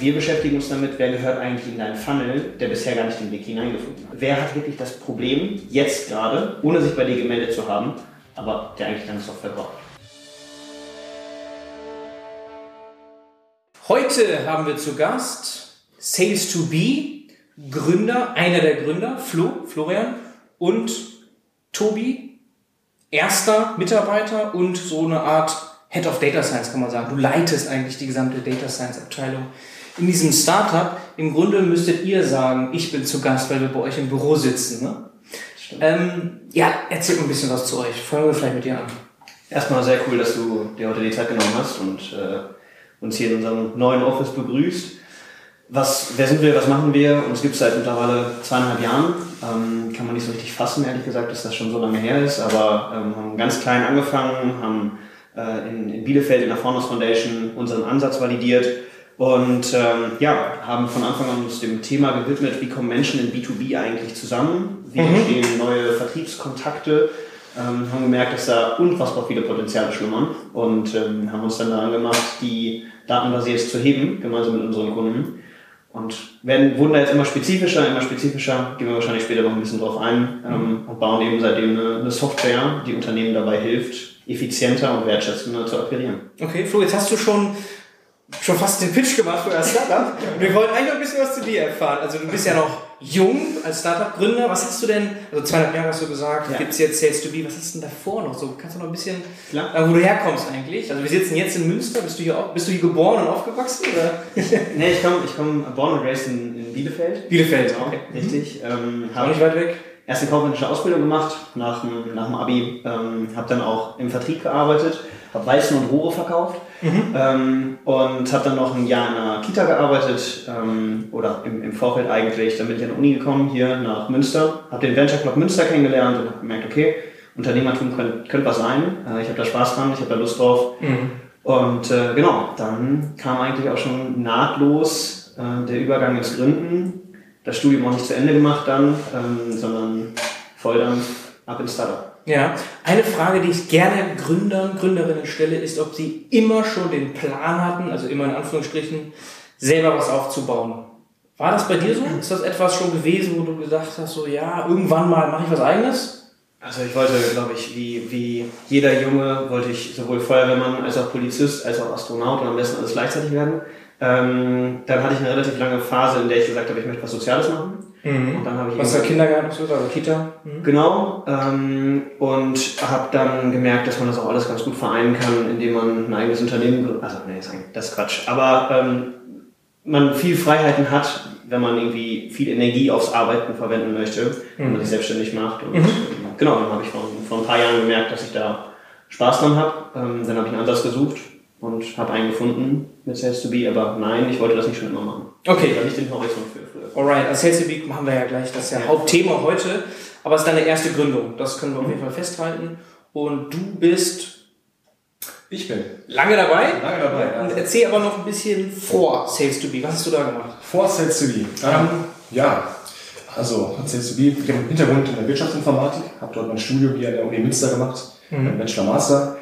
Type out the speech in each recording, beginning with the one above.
Wir beschäftigen uns damit, wer gehört eigentlich in deinen Funnel, der bisher gar nicht den Weg hineingefunden hat. Wer hat wirklich das Problem, jetzt gerade, ohne sich bei dir gemeldet zu haben, aber der eigentlich deine Software braucht. Heute haben wir zu Gast Sales 2 B, Gründer, einer der Gründer, Flo, Florian und Tobi, erster Mitarbeiter und so eine Art Head of Data Science, kann man sagen. Du leitest eigentlich die gesamte Data Science Abteilung in diesem Startup. Im Grunde müsstet ihr sagen, ich bin zu Gast, weil wir bei euch im Büro sitzen. Ne? Ähm, ja, erzähl ein bisschen was zu euch. Fangen wir vielleicht mit dir an. Erstmal sehr cool, dass du dir heute die Zeit genommen hast und äh, uns hier in unserem neuen Office begrüßt. Was, wer sind wir, was machen wir? Uns gibt es seit mittlerweile zweieinhalb Jahren. Ähm, kann man nicht so richtig fassen, ehrlich gesagt, dass das schon so lange her ist, aber ähm, haben ganz klein angefangen, haben äh, in, in Bielefeld in der Founders Foundation unseren Ansatz validiert und ähm, ja, haben von Anfang an uns dem Thema gewidmet, wie kommen Menschen in B2B eigentlich zusammen, wie mhm. entstehen neue Vertriebskontakte, ähm, haben gemerkt, dass da unfassbar viele Potenziale schlummern und ähm, haben uns dann daran gemacht, die datenbasiert zu heben, gemeinsam mit unseren Kunden. Und werden, wurden da jetzt immer spezifischer, immer spezifischer, gehen wir wahrscheinlich später noch ein bisschen drauf ein ähm, und bauen eben seitdem eine, eine Software, die Unternehmen dabei hilft, effizienter und wertschätzender zu akquirieren. Okay, Flo, jetzt hast du schon schon fast den Pitch gemacht für das Startup. Und wir wollen eigentlich noch ein bisschen was zu dir erfahren. Also du bist ja noch jung als Startup-Gründer. Was hast du denn, also zweieinhalb Jahre hast du gesagt, ja. gibt es jetzt Sales to Be, was hast du denn davor noch so? Kannst du noch ein bisschen, Klar. wo du herkommst eigentlich? Also wir sitzen jetzt in Münster, bist du hier, auch, bist du hier geboren und aufgewachsen? Oder? nee, ich komme ich komm born and raised in, in Bielefeld. Bielefeld, genau, okay. Richtig. Ähm, auch nicht weit weg? Erste kaufmännische Ausbildung gemacht nach, nach dem Abi, ähm, habe dann auch im Vertrieb gearbeitet habe Weißen und Rohre verkauft mhm. ähm, und habe dann noch ein Jahr in einer Kita gearbeitet ähm, oder im, im Vorfeld eigentlich. Dann bin ich an die Uni gekommen, hier nach Münster, habe den Venture Club Münster kennengelernt und habe gemerkt, okay, Unternehmertum könnte könnt was sein. Äh, ich habe da Spaß dran, ich habe da Lust drauf. Mhm. Und äh, genau, dann kam eigentlich auch schon nahtlos äh, der Übergang ins Gründen. Das Studium auch nicht zu Ende gemacht dann, ähm, sondern voll dann ab ins Startup. Ja, eine Frage, die ich gerne Gründern, Gründerinnen stelle, ist, ob sie immer schon den Plan hatten, also immer in Anführungsstrichen, selber was aufzubauen. War das bei dir so? Ist das etwas schon gewesen, wo du gesagt hast, so ja, irgendwann mal mache ich was eigenes? Also ich wollte, glaube ich, wie, wie jeder Junge, wollte ich sowohl Feuerwehrmann als auch Polizist als auch Astronaut und am besten alles gleichzeitig werden. Ähm, dann hatte ich eine relativ lange Phase, in der ich gesagt habe, ich möchte was Soziales machen. Mhm. Und dann habe ich Was der Kindergarten so, oder Kita? Mhm. Genau. Ähm, und habe dann gemerkt, dass man das auch alles ganz gut vereinen kann, indem man ein eigenes Unternehmen, also nee, das ist Quatsch. Aber ähm, man viel Freiheiten hat, wenn man irgendwie viel Energie aufs Arbeiten verwenden möchte, mhm. wenn man sich selbstständig macht. Und mhm. genau, dann habe ich vor, vor ein paar Jahren gemerkt, dass ich da Spaß dran habe. Ähm, dann habe ich einen Ansatz gesucht und habe einen gefunden mit Sales to Be, aber nein, ich wollte das nicht schon immer machen. Okay. Da nicht den Horizont für. Alright, als Sales Be machen wir ja gleich, das ist ja Hauptthema heute, aber es ist deine erste Gründung, das können wir auf jeden Fall festhalten. Und du bist ich bin. Lange dabei? Lange dabei, ja. Und erzähl aber noch ein bisschen vor Sales to Be. Was hast du da gemacht? Vor Sales to Be. Ähm, ja, also Sales to Be. Ich habe einen Hintergrund in der Wirtschaftsinformatik, habe dort mein Studium hier an der Uni Münster gemacht, mhm. Bachelor Master.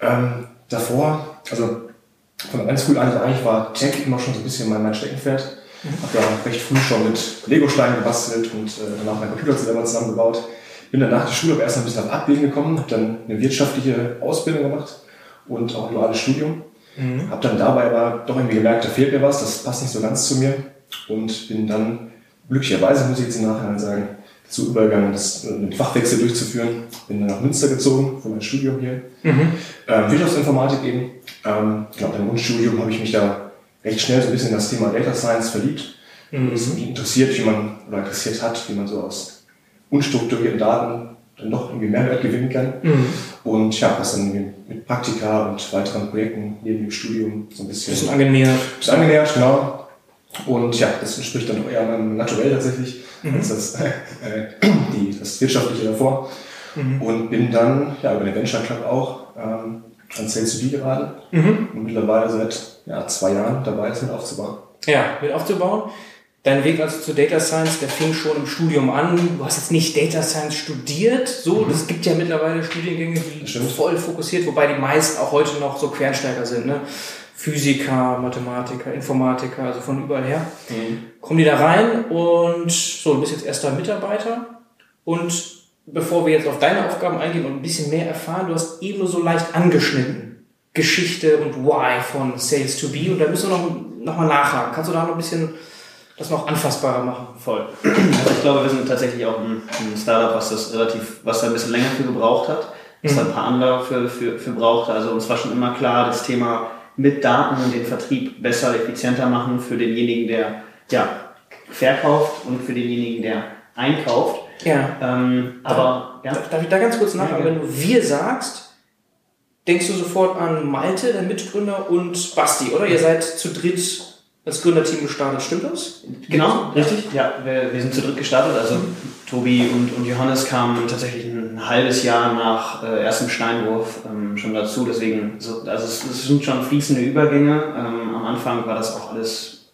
Ähm, davor also von der ganz cool an, eigentlich war Tech immer schon so ein bisschen mein, mein Steckenpferd. Habe da recht früh schon mit Lego-Steinen gebastelt und äh, danach meinen Computer selber zusammengebaut. Bin dann nach der Schule aber erst ein bisschen auf Abwägen gekommen, habe dann eine wirtschaftliche Ausbildung gemacht und auch ein duales Studium. Mhm. Habe dann dabei aber doch irgendwie gemerkt, da fehlt mir was, das passt nicht so ganz zu mir und bin dann glücklicherweise, muss ich jetzt im Nachhinein sagen, dazu übergegangen, das, einen Fachwechsel durchzuführen. Bin dann nach Münster gezogen für mein Studium hier. Mhm. Ähm, Wirtschaftsinformatik eben. Ähm, genau, im Grundstudium habe ich mich da recht schnell so ein bisschen in das Thema Data Science verliebt. Mhm. Mich interessiert, wie man, oder interessiert hat, wie man so aus unstrukturierten Daten dann doch irgendwie Mehrwert gewinnen kann. Mhm. Und ja, was dann mit Praktika und weiteren Projekten neben dem Studium so ein bisschen, bisschen angenähert. Bisschen angenähert, genau. Und ja, das entspricht dann doch eher meinem Naturell tatsächlich, mhm. als das, äh, die, das Wirtschaftliche davor. Mhm. Und bin dann ja, über den Venture Club auch ähm, an Sales B geraten mhm. und mittlerweile seit ja, zwei Jahren dabei, es mit aufzubauen. Ja, mit aufzubauen. Dein Weg also zu Data Science, der fing schon im Studium an. Du hast jetzt nicht Data Science studiert, so. Mhm. Das gibt ja mittlerweile Studiengänge, die voll fokussiert, wobei die meisten auch heute noch so Quereinsteiger sind. Ne? Physiker, Mathematiker, Informatiker, also von überall her. Kommen die da rein und so, du bist jetzt erster Mitarbeiter und bevor wir jetzt auf deine Aufgaben eingehen und ein bisschen mehr erfahren, du hast eben nur so leicht angeschnitten. Geschichte und Why von Sales to Be und da müssen wir noch, noch mal nachhaken. Kannst du da noch ein bisschen das noch anfassbarer machen? Voll. Also ich glaube, wir sind tatsächlich auch ein, ein Startup, was das relativ, was da ein bisschen länger für gebraucht hat, was da ein paar andere für, für, für brauchte. Also uns war schon immer klar, das Thema mit Daten den Vertrieb besser, effizienter machen für denjenigen, der ja, verkauft und für denjenigen, der einkauft. Ja. Ähm, aber ja, Darf ich da ganz kurz nachfragen? Ja, Wenn du wir sagst, denkst du sofort an Malte, der Mitgründer, und Basti, oder? Ihr seid zu dritt als Gründerteam gestartet, stimmt das? Genau, richtig. Ja, wir, wir sind zu dritt gestartet. Also Tobi und, und Johannes kamen tatsächlich ein halbes Jahr nach äh, erstem Steinwurf ähm, schon dazu. Deswegen, so, also es, es sind schon fließende Übergänge. Ähm, am Anfang war das auch alles,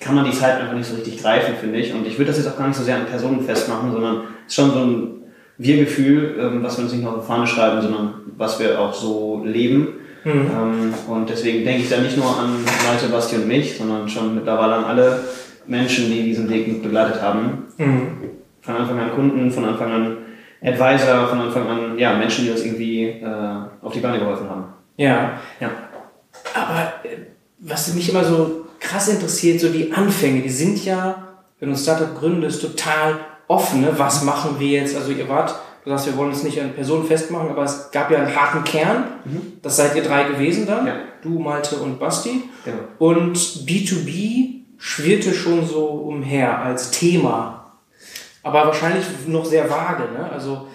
kann man die Zeit einfach nicht so richtig greifen, finde ich. Und ich würde das jetzt auch gar nicht so sehr an Personen festmachen, sondern es ist schon so ein Wir-Gefühl, ähm, was wir uns nicht nur auf die Fahne schreiben, sondern was wir auch so leben. Ähm, und deswegen denke ich da nicht nur an Malte, Basti und mich, sondern schon mittlerweile an alle Menschen, die diesen Weg mit begleitet haben. Von Anfang an Kunden, von Anfang an Advisor, von Anfang an ja, Menschen, die uns irgendwie äh, auf die Beine geholfen haben. Ja. Ja. Aber äh, was mich immer so krass interessiert, so die Anfänge, die sind ja, wenn du ein Startup gründest, total offen. Ne? Was machen wir jetzt? Also ihr wart, du sagst, wir wollen es nicht an Personen festmachen, aber es gab ja einen harten Kern. Das seid ihr drei gewesen dann. Ja. Du, Malte und Basti. Genau. Und B2B schwirrte schon so umher als Thema. Aber wahrscheinlich noch sehr vage. Ne? Also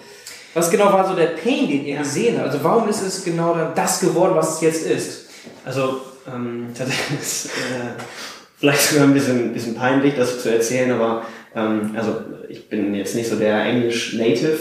was genau war so der Pain, den ihr gesehen habt? Also warum ist es genau dann das geworden, was es jetzt ist? Also ähm, tatsächlich ist äh, vielleicht sogar ein bisschen, bisschen peinlich, das zu erzählen, aber ähm, also ich bin jetzt nicht so der Englisch-Native.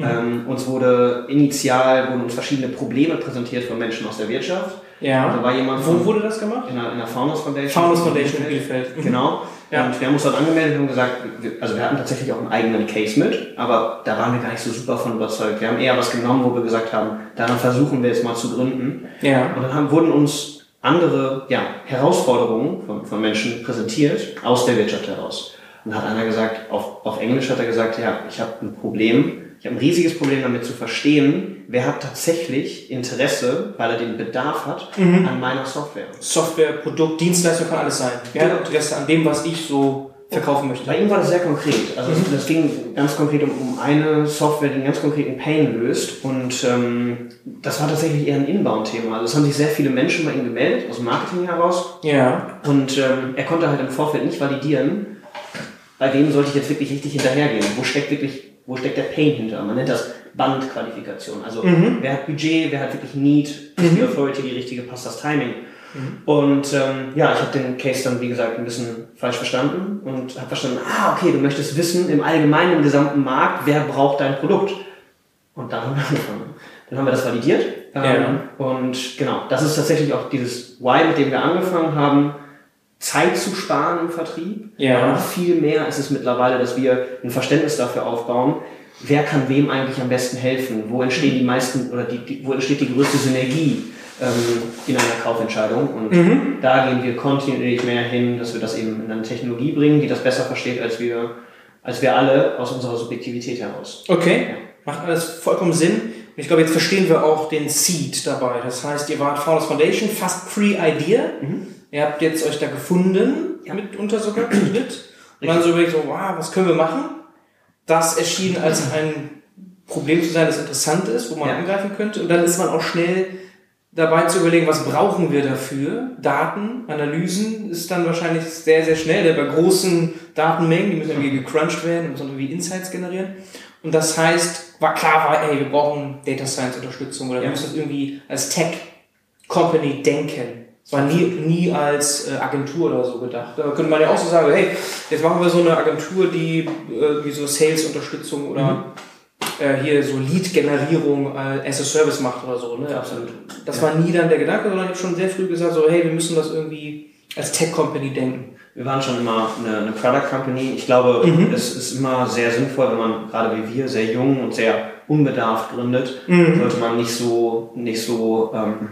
Ähm, uns wurde initial wurden uns verschiedene Probleme präsentiert von Menschen aus der Wirtschaft. Ja. Da war jemand Wo von- wurde das gemacht? in der, in der Founders Foundation. Founders Foundation in Bielefeld. Mhm. Genau. Ja. Und wir haben uns dort angemeldet und gesagt, wir, also wir hatten tatsächlich auch einen eigenen Case mit, aber da waren wir gar nicht so super von überzeugt. Wir haben eher was genommen, wo wir gesagt haben, daran versuchen wir jetzt mal zu gründen. Ja. Und dann haben, wurden uns andere ja, Herausforderungen von, von Menschen präsentiert aus der Wirtschaft heraus. Und da hat einer gesagt, auf, auf Englisch hat er gesagt, ja, ich habe ein Problem, ich habe ein riesiges Problem damit zu verstehen, wer hat tatsächlich Interesse, weil er den Bedarf hat, an meiner Software. Software, Produkt, Dienstleistung kann alles sein. Ja, Genau. Interesse an dem, was ich so verkaufen möchte. Bei ihm war das sehr konkret. Also es- das ging ganz konkret um, um eine Software, die einen ganz konkreten Pain löst. Und ähm, das war tatsächlich eher ein Inbound-Thema. Also es haben sich sehr viele Menschen bei ihm gemeldet, aus dem Marketing heraus. Ja. Und ähm, er konnte halt im Vorfeld nicht validieren, bei wem sollte ich jetzt wirklich richtig hinterhergehen. Wo steckt wirklich, wo steckt der Pain hinter? Man nennt das Bandqualifikation. Also wer hat Budget, wer hat wirklich Need, ist die Authority die richtige, passt das Timing. Und ähm, ja, ich habe den Case dann, wie gesagt, ein bisschen falsch verstanden und habe verstanden, ah, okay, du möchtest wissen, im allgemeinen, im gesamten Markt, wer braucht dein Produkt? Und dann haben wir angefangen. Dann haben wir das validiert. Ähm, Und genau, das ist tatsächlich auch dieses Why, mit dem wir angefangen haben, Zeit zu sparen im Vertrieb. Ja. Aber noch viel mehr ist es mittlerweile, dass wir ein Verständnis dafür aufbauen, wer kann wem eigentlich am besten helfen, wo entstehen die meisten oder die, die, wo entsteht die größte Synergie ähm, in einer Kaufentscheidung. Und da gehen wir kontinuierlich mehr hin, dass wir das eben in eine Technologie bringen, die das besser versteht als wir, als wir alle aus unserer Subjektivität heraus. Okay. Macht alles vollkommen Sinn. Und ich glaube, jetzt verstehen wir auch den Seed dabei. Das heißt, ihr wart Founders Foundation, fast Pre-Idea. Ihr habt jetzt euch da gefunden, mitunter sogar zu dritt. Und dann so überlegt, so, wow, was können wir machen? Das erschien als ein Problem zu sein, das interessant ist, wo man Ja. angreifen könnte. Und dann ist man auch schnell dabei zu überlegen, was brauchen wir dafür? Daten, Analysen ist dann wahrscheinlich sehr, sehr schnell. denn Bei großen Datenmengen, die müssen irgendwie gecrunched werden, müssen irgendwie Insights generieren. Und das heißt, war klar, war, ey, wir brauchen Data Science Unterstützung oder wir Ja. müssen das irgendwie als Tech Company denken. Es war nie, nie als äh, Agentur oder so gedacht. Da könnte man ja auch so sagen, hey, jetzt machen wir so eine Agentur, die äh, wie so Sales-Unterstützung oder äh, hier so Lead-Generierung äh, as a Service macht oder so. Ne? Absolut. Das Ja. war nie dann der Gedanke, sondern ich habe schon sehr früh gesagt, so, hey, wir müssen das irgendwie als Tech-Company denken. Wir waren schon immer eine, eine Product Company. Ich glaube, es ist immer sehr sinnvoll, wenn man gerade wie wir sehr jung und sehr unbedarft gründet, sollte man nicht so, nicht so, ähm,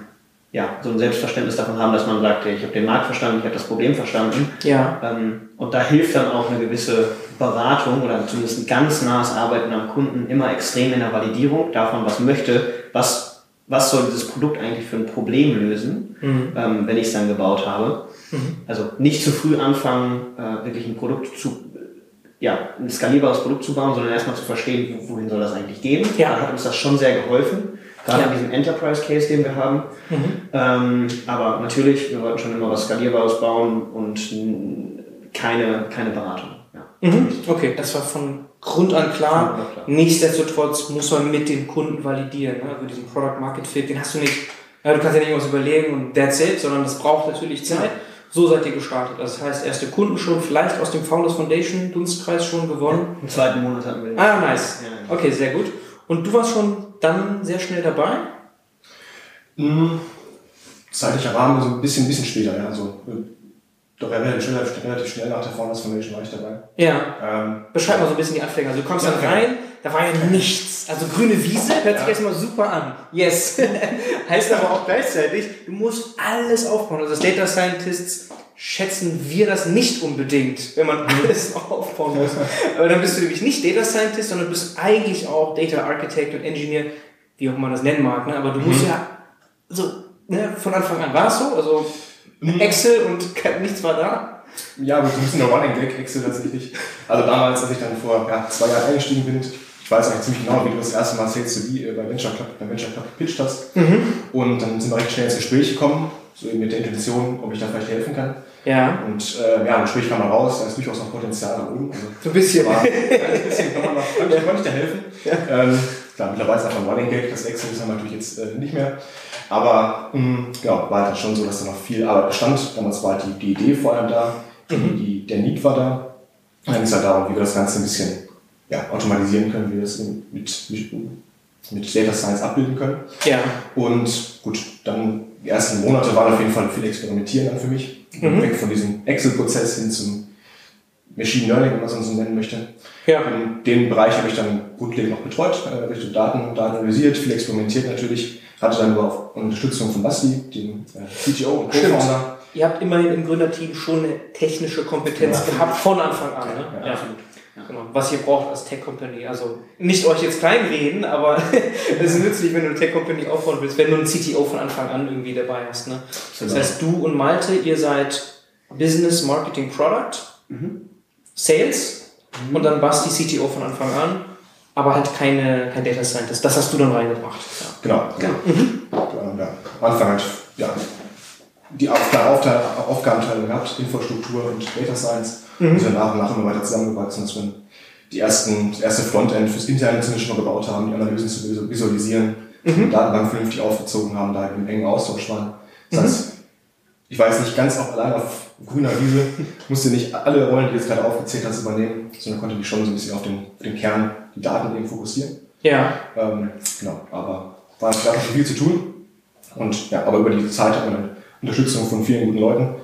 ja, so ein Selbstverständnis davon haben, dass man sagt, ich habe den Markt verstanden, ich habe das Problem verstanden. Ja. Ähm, und da hilft dann auch eine gewisse Beratung oder zumindest ein ganz nahes Arbeiten am Kunden immer extrem in der Validierung davon, was möchte, was, was soll dieses Produkt eigentlich für ein Problem lösen, Mhm. ähm, wenn ich es dann gebaut habe. Also nicht zu früh anfangen, äh, wirklich ein Produkt zu, ja, ein skalierbares Produkt zu bauen, sondern erstmal zu verstehen, wo- wohin soll das eigentlich gehen. Ja. Da hat uns das schon sehr geholfen, gerade Ja. in diesem Enterprise Case, den wir haben. Ähm, aber natürlich, wir wollten schon immer was Skalierbares bauen und keine, keine Beratung. Ja. Mhm. Okay, das war von Grund an klar. An klar. Nichtsdestotrotz muss man mit dem Kunden validieren. Ne? Also diesen Product Market Fit, den hast du nicht, ja, du kannst ja nicht irgendwas überlegen und that's it, sondern das braucht natürlich Zeit. So seid ihr gestartet. Das heißt, erste Kunden schon, vielleicht aus dem Founders Foundation Dunstkreis schon gewonnen. Im zweiten Monat hatten wir den. Ah, nice. Ja, ja. Okay, sehr gut. Und du warst schon dann sehr schnell dabei? Mhm. Zeitlicher Rahmen so ein bisschen, ein bisschen später, ja. Also, äh, doch relativ schnell, relativ schnell nach der Founders Foundation war ich dabei. Ja. Ähm, Beschreib mal so ein bisschen die Anfänge. Also du kommst Ja, dann rein, da war ja nichts. Also grüne Wiese hört sich Ja. erstmal super an. Yes. heißt aber auch gleichzeitig, du musst alles aufbauen. Also als Data Scientists schätzen wir das nicht unbedingt, wenn man alles aufbauen muss. Aber dann bist du nämlich nicht Data Scientist, sondern bist eigentlich auch Data Architect und Engineer, wie auch man das nennen mag. Ne? Aber du musst ja so ne, von Anfang an war es so, also Excel und nichts war da. Ja, aber so ein bisschen der Running Gag Excel tatsächlich. Also damals, als ich dann vor ja, zwei Jahren eingestiegen bin, ich weiß eigentlich ziemlich genau, wie du das erste Mal Sales to Be bei Venture Club, beim Venture Club gepitcht hast. Und dann sind wir recht schnell ins Gespräch gekommen, so eben mit der Intention, ob ich da vielleicht helfen kann. Ja, Und äh, ja, Gespräch kam mal raus, da ist durchaus noch Potenzial nach oben. Also, so ein bisschen. war ein bisschen, kann man noch, kann, ich- kann ich da helfen. Ähm, klar, mittlerweile ist einfach ein Running Gag, das Excel ist natürlich jetzt äh, nicht mehr. Aber mh, genau, war halt schon so, dass da noch viel Arbeit bestand. Damals war halt die, die Idee vor allem da, die, die, der Need war da. Dann es halt darum, wie wir das Ganze ein bisschen ja, automatisieren können, wie wir das mit, mit, mit Data Science abbilden können. Ja. Und gut, dann die ersten Monate waren auf jeden Fall viel Experimentieren dann für mich. Weg von diesem Excel-Prozess hin zum Machine Learning, wenn man es so nennen möchte. Ja. In dem Bereich habe ich dann grundlegend noch betreut, äh, Richtung Daten, Daten analysiert, viel experimentiert natürlich. Hatte dann aber auch Unterstützung von Basti, dem äh, CTO und Stimmt. Co-Founder. Ihr habt immerhin im Gründerteam schon eine technische Kompetenz Ja. gehabt von Anfang an. Ne? Ja, Ja, absolut. Genau. Was ihr braucht als Tech-Company. Also nicht euch jetzt kleinreden, aber es ist nützlich, wenn du eine Tech-Company aufbauen willst, wenn du einen CTO von Anfang an irgendwie dabei hast. Ne? Das Genau. heißt, du und Malte, ihr seid Business, Marketing, Product, Sales und dann Basti, CTO von Anfang an, aber halt keine, kein Data Scientist. Das hast du dann reingebracht. Ja. Genau. Ähm, ja, am Anfang halt, ja, die Aufgabenteilung gehabt, Infrastruktur und Data Science. Und sind nach und nach immer weiter zusammengewachsen, dass wir die ersten, das erste Frontend fürs interne zumindest schon mal gebaut haben, die Analysen zu visu- visualisieren, die Datenbank vernünftig aufgezogen haben, da im engen Austausch waren. Das heißt, ich weiß nicht ganz auch allein auf grüner Wiese, musste nicht alle Rollen, die du jetzt gerade aufgezählt hast, übernehmen, sondern konnte mich schon so ein bisschen auf den, auf den Kern, die Daten eben fokussieren. ja. Ähm, genau, aber war schon viel zu tun. Und ja, aber über die Zeit hat man dann Unterstützung von vielen guten Leuten,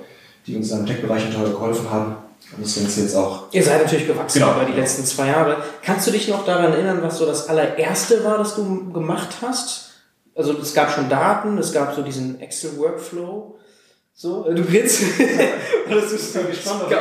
die uns im Tech-Bereich total geholfen haben. Und das sind jetzt auch. Ihr seid natürlich gewachsen Genau. über die letzten zwei Jahre. Kannst du dich noch daran erinnern, was so das allererste war, das du gemacht hast? Also es gab schon Daten, es gab so diesen Excel-Workflow. So, äh, du grinst. Oder du bist so gespannt auf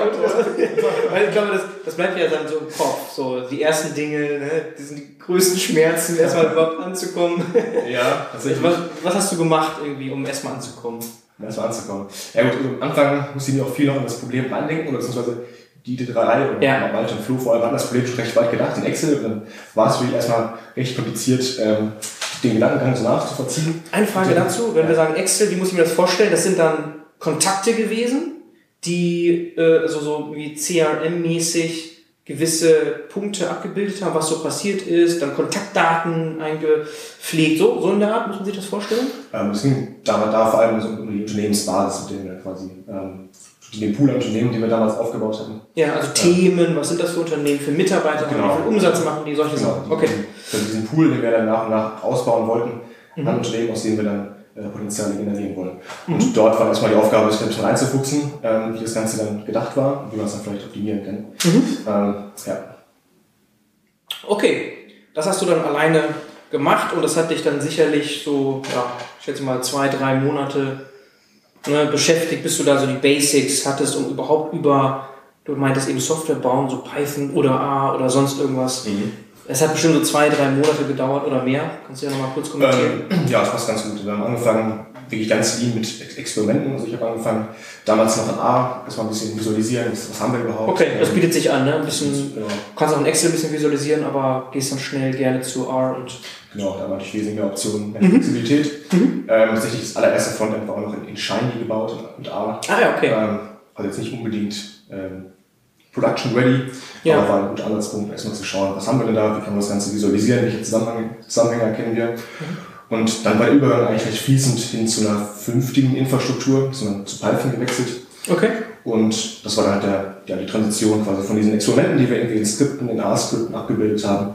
Weil ich glaube, das, das bleibt ja dann so im Kopf. So die ersten Dinge, ne? die sind die größten Schmerzen, erstmal überhaupt anzukommen. Ja, tatsächlich. Was, was hast du gemacht irgendwie, um erstmal anzukommen? Um erstmal anzukommen. Ja gut, am Anfang musste ich mir auch viel noch an das Problem reindenken, oder beziehungsweise die drei oder Ja. Malte und Flo vor allem hatten das Problem schon recht weit gedacht in Excel. Und dann war es wirklich erstmal recht kompliziert, ähm, den Gedankengang so nachzuvollziehen. Eine Frage Und dann- dazu, wenn wir sagen Excel, wie muss ich mir das vorstellen? Das sind dann Kontakte gewesen, die äh, so, so wie CRM-mäßig gewisse Punkte abgebildet haben, was so passiert ist, dann Kontaktdaten eingepflegt, so, so in der Art, muss man sich das vorstellen? Ähm, es ging da, da vor allem so um die Unternehmensbasis, mit denen wir quasi, ähm, den Pool an Unternehmen, die wir damals aufgebaut hatten. Ja, also Themen, was sind das für Unternehmen, für Mitarbeiter, Genau. wie viel Umsatz machen die, solche Genau, Sachen. Okay. Für diesen Pool, den wir dann nach und nach ausbauen wollten, Mhm. an Unternehmen, aus denen wir dann äh, Potenziale generieren wollen. Und dort war erstmal die Aufgabe, sich ein bisschen reinzufuchsen, ähm, wie das Ganze dann gedacht war und wie man es dann vielleicht optimieren kann. Mhm. Ähm, ja. Okay, das hast du dann alleine gemacht und das hat dich dann sicherlich so, ja, ich schätze mal zwei, drei Monate ne, beschäftigt, bis du da so die Basics hattest, um überhaupt über, du meintest eben Software bauen, so Python oder A oder sonst irgendwas. Mhm. Es hat bestimmt so zwei, drei Monate gedauert oder mehr. Kannst du ja nochmal kurz kommentieren? Ähm, ja, das passt ganz gut. Wir haben angefangen, wirklich ganz lean mit Ex- Experimenten. Also ich habe angefangen, damals noch in A, erstmal ein bisschen visualisieren, was, haben wir überhaupt. Okay, das Ähm, bietet sich an, ne? Ein bisschen, Genau, du kannst auch in Excel ein bisschen visualisieren, aber gehst dann schnell gerne zu R und genau, da hatte ich wesentlich mehr Optionen, mehr Flexibilität. Ähm, tatsächlich das allererste Frontend war auch noch in, in Shiny gebaut, mit A. Ah ja, okay. Ähm, also jetzt nicht unbedingt ähm, Production ready, Ja. aber war ein guter Ansatzpunkt, erstmal zu schauen, was haben wir denn da, wie kann man das Ganze visualisieren, welche Zusammenhänge, Zusammenhänge erkennen wir. Und dann war der Übergang eigentlich recht fließend hin zu einer vernünftigen Infrastruktur, sondern zu Python gewechselt. Okay. Und das war dann halt der, ja, die Transition quasi von diesen Experimenten, die wir irgendwie in Skripten, in A-Skripten abgebildet haben,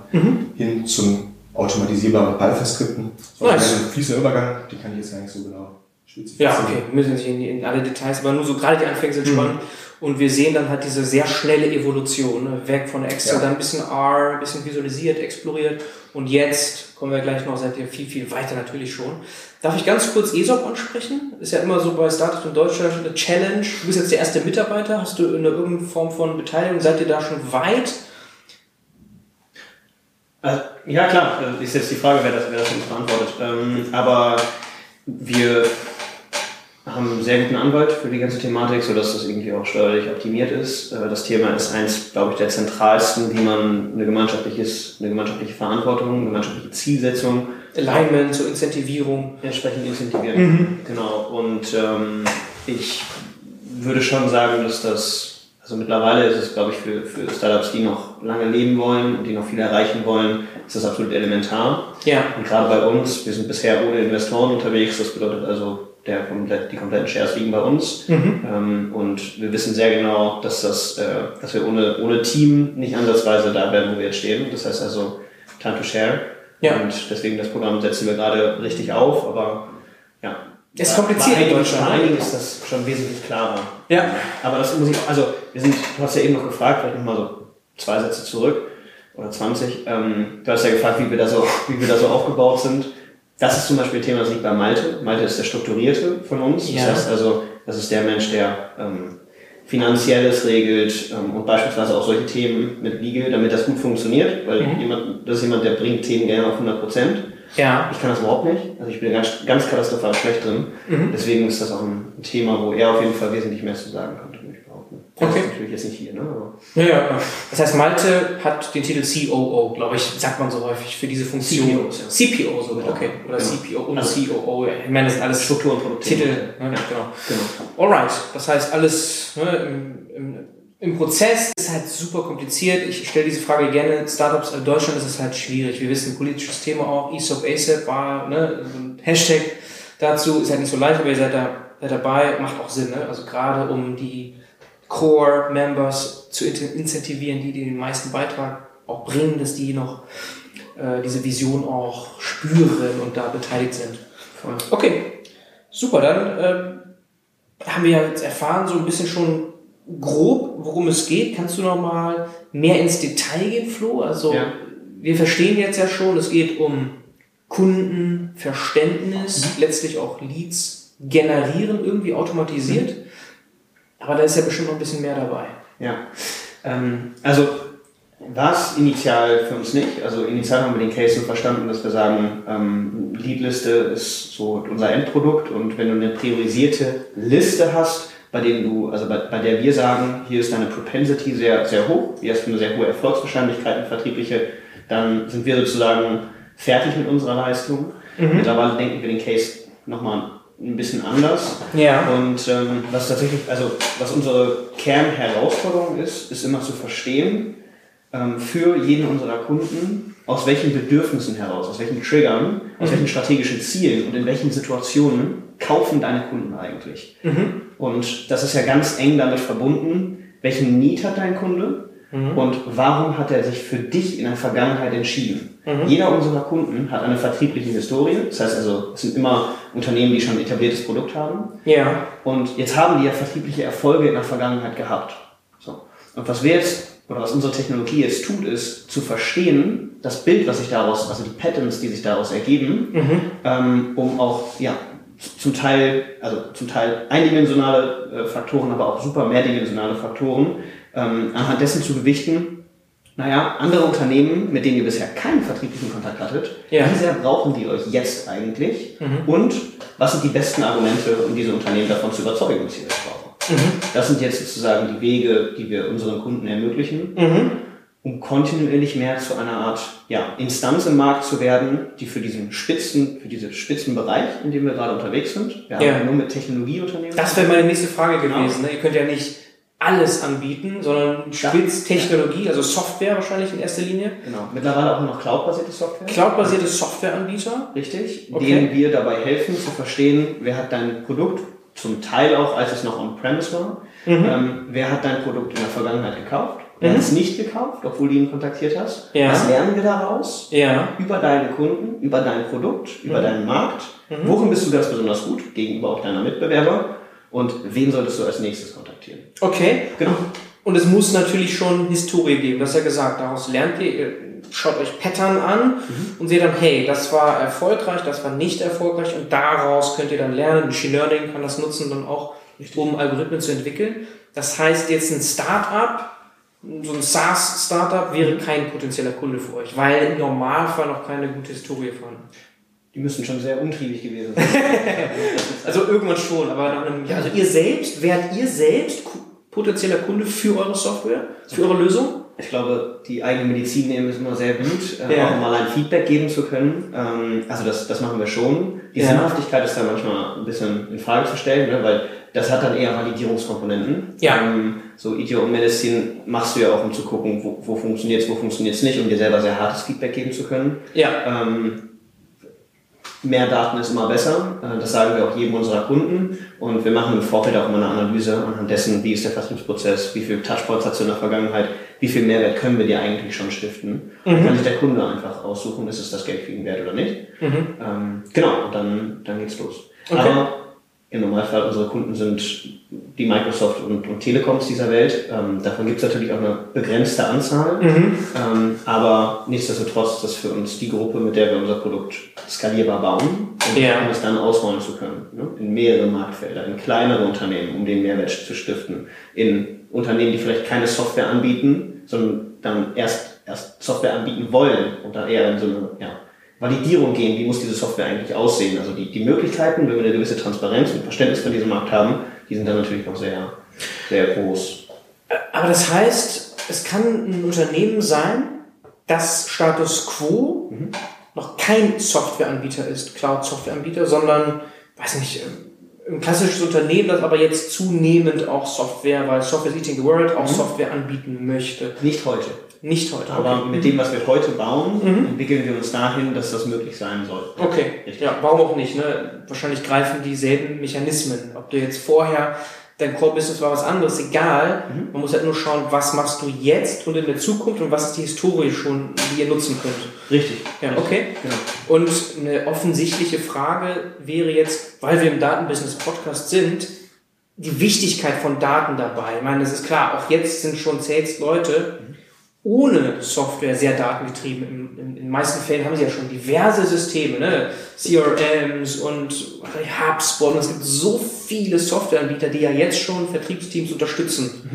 hin zum automatisierbaren Python-Skripten. Das war Nice. ein fließender Übergang, den kann ich jetzt gar nicht so genau spezifizieren. Ja, okay, wir müssen nicht in, in alle Details, aber nur so gerade die Anfänge sind spannend. Und wir sehen dann halt diese sehr schnelle Evolution, ne? weg von Excel, Ja. dann ein bisschen R, ein bisschen visualisiert, exploriert. Und jetzt kommen wir gleich noch, seid ihr viel, viel weiter natürlich schon. Darf ich ganz kurz ESOP ansprechen? Ist ja immer so bei Startups in Deutschland eine Challenge. Du bist jetzt der erste Mitarbeiter. Hast du eine irgendeine Form von Beteiligung? Seid ihr da schon weit? Also, ja, klar, äh, ist jetzt die Frage, wer das, wer das beantwortet. Ähm, aber wir haben einen sehr guten Anwalt für die ganze Thematik, sodass das irgendwie auch steuerlich optimiert ist. Äh, Das Thema ist eins, glaube ich, der zentralsten, wie man eine, gemeinschaftliches, eine gemeinschaftliche Verantwortung, eine gemeinschaftliche Zielsetzung Alignment, zur Incentivierung. entsprechend incentivieren. Genau. Und ähm, ich würde schon sagen, dass das, also mittlerweile ist es, glaube ich, für, für Startups, die noch lange leben wollen und die noch viel erreichen wollen, ist das absolut elementar. Ja. Und gerade bei uns, wir sind bisher ohne Investoren unterwegs, das bedeutet also, der komplett, die kompletten Shares liegen bei uns. Ähm, und wir wissen sehr genau, dass, das, äh, dass wir ohne, ohne Team nicht ansatzweise da werden, wo wir jetzt stehen. Das heißt also, time to share. Ja. Und deswegen das Programm setzen wir gerade richtig auf, aber ja. Ist Bei- kompliziert in Deutschland, ne? einigen ist das schon wesentlich klarer. Ja. Aber das muss ich, also wir sind, du hast ja eben noch gefragt, vielleicht nochmal so zwei Sätze zurück oder 20. Ähm, du hast ja gefragt, wie wir, da so, wie wir da so aufgebaut sind. Das ist zum Beispiel ein Thema, das liegt bei Malte. Malte ist der Strukturierte von uns. Ja. Das heißt also, das ist der Mensch, der ähm, Finanzielles regelt ähm, und beispielsweise auch solche Themen mit Legal, damit das gut funktioniert, weil jemand, das ist jemand, der bringt Themen gerne auf 100 Prozent. Ja. Ich kann das überhaupt nicht. Also ich bin ganz, ganz katastrophal schlecht drin. Mhm. Deswegen ist das auch ein Thema, wo er auf jeden Fall wesentlich mehr zu sagen könnte, behaupten. Das Okay. ist natürlich jetzt nicht hier, ne? Ja, ja, ja. Das heißt, Malte hat den Titel COO, glaube ich, sagt man so häufig für diese Funktion. CPO, ja. CPO sogar, okay. Oder Genau. CPO und Also- COO. ja. Ich meine, das sind alles Struktur und Produktivität. Titel. Ne? Genau. Genau. Alright, das heißt, alles ne, im, im, im Prozess ist halt super kompliziert. Ich stelle diese Frage gerne. Startups in Deutschland ist es halt schwierig. Wir wissen, politisches Thema auch. ESOP, ASAP war ne, so ein Hashtag dazu. Ist halt nicht so leicht, aber ihr seid, da, seid dabei. Macht auch Sinn. Ne? Also gerade um die Core-Members zu in- incentivieren, die, die den meisten Beitrag auch bringen, dass die noch äh, diese Vision auch spüren und da beteiligt sind. Okay, super. Dann ähm, haben wir ja jetzt erfahren, so ein bisschen schon grob, worum es geht. Kannst du noch mal mehr ins Detail gehen, Flo? Also Ja. wir verstehen jetzt ja schon, es geht um Kundenverständnis, letztlich auch Leads generieren, irgendwie automatisiert. Aber da ist ja bestimmt noch ein bisschen mehr dabei. Ja. Ähm, also war es initial für uns nicht. Also initial haben wir den Case so verstanden, dass wir sagen, ähm, Leadliste ist so unser Endprodukt und wenn du eine priorisierte Liste hast, bei denen du, also bei, bei der wir sagen, hier ist deine Propensity sehr, sehr hoch, hier hast du eine sehr hohe Erfolgswahrscheinlichkeit, eine vertriebliche, dann sind wir sozusagen fertig mit unserer Leistung. Mittlerweile denken wir den Case nochmal ein bisschen anders. Ja. Und ähm, was tatsächlich, also was unsere Kernherausforderung ist, ist immer zu verstehen, ähm, für jeden unserer Kunden, aus welchen Bedürfnissen heraus, aus welchen Triggern, aus welchen strategischen Zielen und in welchen Situationen kaufen deine Kunden eigentlich. Und das ist ja ganz eng damit verbunden, welchen Need hat dein Kunde und warum hat er sich für dich in der Vergangenheit entschieden. Jeder unserer Kunden hat eine vertriebliche Historie, das heißt also, es sind immer Unternehmen, die schon ein etabliertes Produkt haben. Ja. Und jetzt haben die ja vertriebliche Erfolge in der Vergangenheit gehabt. So. Und was wir jetzt oder was unsere Technologie jetzt tut, ist zu verstehen, das Bild, was sich daraus, also die Patterns, die sich daraus ergeben, Mhm. ähm, um auch, ja, zum Teil, also zum Teil eindimensionale äh, Faktoren, aber auch super mehrdimensionale Faktoren, ähm, anhand dessen zu gewichten, naja, andere Unternehmen, mit denen ihr bisher keinen vertrieblichen Kontakt hattet, Ja. wie sehr brauchen die euch jetzt eigentlich? Mhm. Und was sind die besten Argumente, um diese Unternehmen davon zu überzeugen, dass sie euch brauchen? Mhm. Das sind jetzt sozusagen die Wege, die wir unseren Kunden ermöglichen, Mhm. um kontinuierlich mehr zu einer Art ja, Instanz im Markt zu werden, die für diesen Spitzen, für diesen Spitzenbereich, in dem wir gerade unterwegs sind, wir Ja. haben nur mit Technologieunternehmen. Das wäre meine nächste Frage Genau. gewesen. Ne? Ihr könnt ja nicht alles anbieten, sondern Spitztechnologie, also Software wahrscheinlich in erster Linie. genau. Mittlerweile auch noch cloud-basierte Software. Cloud-basierte Softwareanbieter. Richtig, Okay. denen wir dabei helfen zu verstehen, wer hat dein Produkt, zum Teil auch, als es noch on-premise war, Mhm. ähm, wer hat dein Produkt in der Vergangenheit gekauft, wer Mhm. hat es nicht gekauft, obwohl du ihn kontaktiert hast. Ja. Was lernen wir daraus? Ja. Über deine Kunden, über dein Produkt, über Mhm. deinen Markt. Worin bist du ganz besonders gut gegenüber auch deiner Mitbewerber? Und wen solltest du als nächstes kontaktieren? Okay. Genau. Und es muss natürlich schon Historie geben. Das ist ja gesagt. Daraus lernt ihr, schaut euch Pattern an und seht dann, hey, das war erfolgreich, das war nicht erfolgreich und daraus könnt ihr dann lernen. Machine Learning kann das nutzen dann auch, um Algorithmen zu entwickeln. Das heißt, jetzt ein Start-up, so ein SaaS-Startup wäre kein potenzieller Kunde für euch, weil im Normalfall noch keine gute Historie vorhanden ist. Die müssen schon sehr untriebig gewesen sein. Also irgendwann schon, aber nach einem Jahr. Also ihr selbst, wärt ihr selbst potenzieller Kunde für eure Software, für eure Lösung? Ich glaube, die eigene Medizin nehmen ist immer sehr gut, äh, Ja. auch mal ein Feedback geben zu können. Ähm, also das, das machen wir schon. Die Ja. Sinnhaftigkeit ist da manchmal ein bisschen in Frage zu stellen, ne, weil das hat dann eher Validierungskomponenten. Ja. Ähm, so Idiom-Medicine machst du ja auch, um zu gucken, wo, wo funktioniert es, wo funktioniert es nicht, um dir selber sehr hartes Feedback geben zu können. Ja. Ähm, mehr Daten ist immer besser. Äh, Das sagen wir auch jedem unserer Kunden. Und wir machen im Vorfeld auch immer eine Analyse anhand dessen, wie ist der Vertriebsprozess, wie viel Touchpoints hast du in der Vergangenheit, wie viel Mehrwert können wir dir eigentlich schon stiften. Dann kann sich der Kunde einfach aussuchen, ist es das Geld für ihn wert oder nicht. Ähm, genau, und dann, dann geht's los. Okay. Aber im Normalfall unsere Kunden sind die Microsoft und, und Telekoms dieser Welt. Ähm, davon gibt es natürlich auch eine begrenzte Anzahl. Ähm, aber nichtsdestotrotz ist das für uns die Gruppe, mit der wir unser Produkt skalierbar bauen und Ja. um es dann ausrollen zu können. Ne? In mehrere Marktfelder, in kleinere Unternehmen, um den Mehrwert zu stiften. In Unternehmen, die vielleicht keine Software anbieten, sondern dann erst, erst Software anbieten wollen und dann eher in so eine ja, Validierung gehen, wie muss diese Software eigentlich aussehen. Also die, die Möglichkeiten, wenn wir eine gewisse Transparenz und Verständnis von diesem Markt haben, die sind dann natürlich noch sehr, sehr groß. Aber das heißt, es kann ein Unternehmen sein, das Status Quo noch kein Softwareanbieter ist, Cloud-Softwareanbieter, sondern, weiß nicht, ein klassisches Unternehmen, das aber jetzt zunehmend auch Software, weil Software is eating the world, auch Software anbieten möchte. Nicht heute. Nicht heute. Aber mit dem, was wir heute bauen, entwickeln wir uns dahin, dass das möglich sein soll. Okay, Richtig. ja, warum auch nicht? Ne? Wahrscheinlich greifen dieselben Mechanismen. Ob du jetzt vorher, dein Core-Business war was anderes, egal. Man muss halt nur schauen, was machst du jetzt und in der Zukunft und was ist die Historie schon, die ihr nutzen könnt. Richtig. Ja, okay. Genau. Und eine offensichtliche Frage wäre jetzt, weil wir im Datenbusiness-Podcast sind, die Wichtigkeit von Daten dabei. Ich meine, das ist klar, auch jetzt sind schon Sales-Leute ohne Software sehr datengetrieben. In, in, in den meisten Fällen haben sie ja schon diverse Systeme, ne? CRMs und HubSpot. Und es gibt so viele Softwareanbieter, die ja jetzt schon Vertriebsteams unterstützen.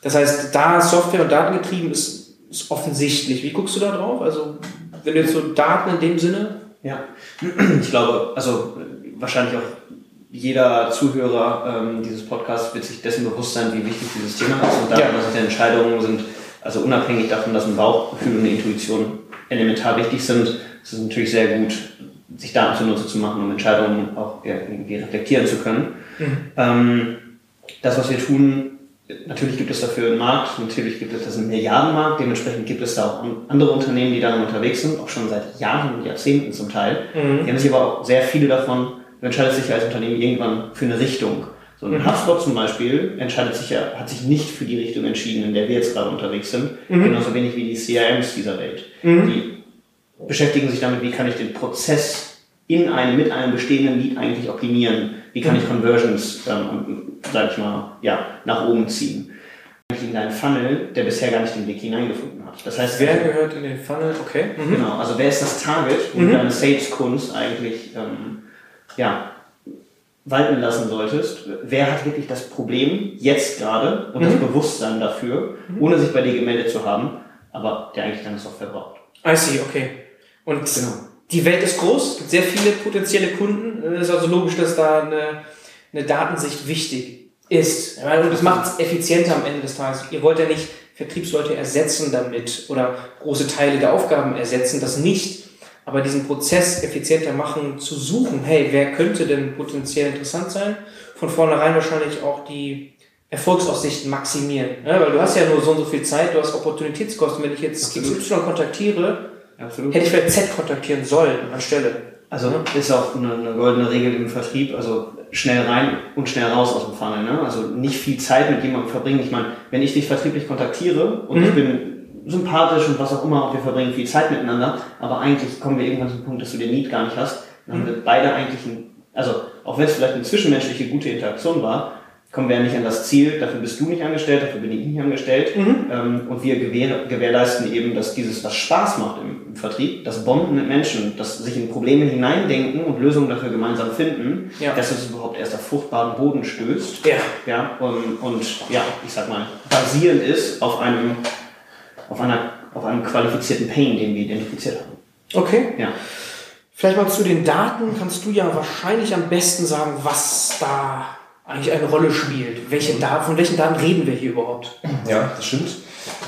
Das heißt, da Software und datengetrieben ist, ist offensichtlich. Wie guckst du da drauf? Also, wenn du jetzt so Daten in dem Sinne Ja, ich glaube, also wahrscheinlich auch jeder Zuhörer ähm, dieses Podcasts wird sich dessen bewusst sein, wie wichtig dieses Thema ist. Und datenbasierte Entscheidungen sind, also unabhängig davon, dass ein Bauchgefühl und eine Intuition elementar wichtig sind, ist es natürlich sehr gut, sich Daten zunutze zu machen, um Entscheidungen auch irgendwie reflektieren zu können. Ähm, das, was wir tun, natürlich gibt es dafür einen Markt, natürlich gibt es das einen Milliardenmarkt, dementsprechend gibt es da auch an- andere Unternehmen, die daran unterwegs sind, auch schon seit Jahren und Jahrzehnten zum Teil. Die haben sich aber auch sehr viele davon, du entscheidest dich als Unternehmen irgendwann für eine Richtung. So ein HubSpot zum Beispiel entscheidet sich ja, hat sich nicht für die Richtung entschieden, in der wir jetzt gerade unterwegs sind, genauso wenig wie die CRMs dieser Welt. Die beschäftigen sich damit, wie kann ich den Prozess in einem, mit einem bestehenden Lead eigentlich optimieren, wie kann ich Conversions, ähm, sag ich mal, ja, nach oben ziehen. in deinen Funnel, der bisher gar nicht den Weg hineingefunden hat. Das heißt, Wer gehört in den Funnel? Okay. Mhm. Genau, also wer ist das Target, wo Mhm. deine Sales-Kunst eigentlich ähm, ja, walten lassen solltest? Wer hat wirklich das Problem jetzt gerade und das Mhm. Bewusstsein dafür, ohne sich bei dir gemeldet zu haben, aber der eigentlich deine Software braucht? I see, okay. Und Genau. die Welt ist groß, es gibt sehr viele potenzielle Kunden. Es ist also logisch, dass da eine, eine Datensicht wichtig ist. Und das macht es effizienter am Ende des Tages. Ihr wollt ja nicht Vertriebsleute ersetzen damit oder große Teile der Aufgaben ersetzen, das nicht. Aber diesen Prozess effizienter machen, zu suchen, hey, wer könnte denn potenziell interessant sein? Von vornherein wahrscheinlich auch die Erfolgsaussichten maximieren. Ja, weil du hast ja nur so und so viel Zeit, du hast Opportunitätskosten. Wenn ich jetzt Absolut. XY kontaktiere, Absolut. Hätte ich vielleicht Z kontaktieren sollen anstelle. Also ist auch eine, eine goldene Regel im Vertrieb, also schnell rein und schnell raus aus dem Funnel. Ne? Also nicht viel Zeit mit jemandem verbringen. Ich meine, wenn ich dich vertrieblich kontaktiere und Mhm. ich bin sympathisch und was auch immer und wir verbringen viel Zeit miteinander, aber eigentlich kommen wir irgendwann zum Punkt, dass du den Need gar nicht hast, dann haben wir beide eigentlich ein, also auch wenn es vielleicht eine zwischenmenschliche gute Interaktion war, kommen wir ja nicht an das Ziel, dafür bist du nicht angestellt, dafür bin ich nicht angestellt. Ähm, und wir gewähr, gewährleisten eben, dass dieses, was Spaß macht im, im Vertrieb, das Bonden mit Menschen, das sich in Probleme hineindenken und Lösungen dafür gemeinsam finden, Ja. dass es überhaupt erst auf fruchtbaren Boden stößt. Ja. Ja, und, und ja, ich sag mal, basierend ist auf einem, auf einer, auf einem qualifizierten Pain, den wir identifiziert haben. Okay. Ja. Vielleicht mal zu den Daten kannst du ja wahrscheinlich am besten sagen, was da eigentlich eine Rolle spielt. Welche Daten, von welchen Daten reden wir hier überhaupt? Ja, das stimmt.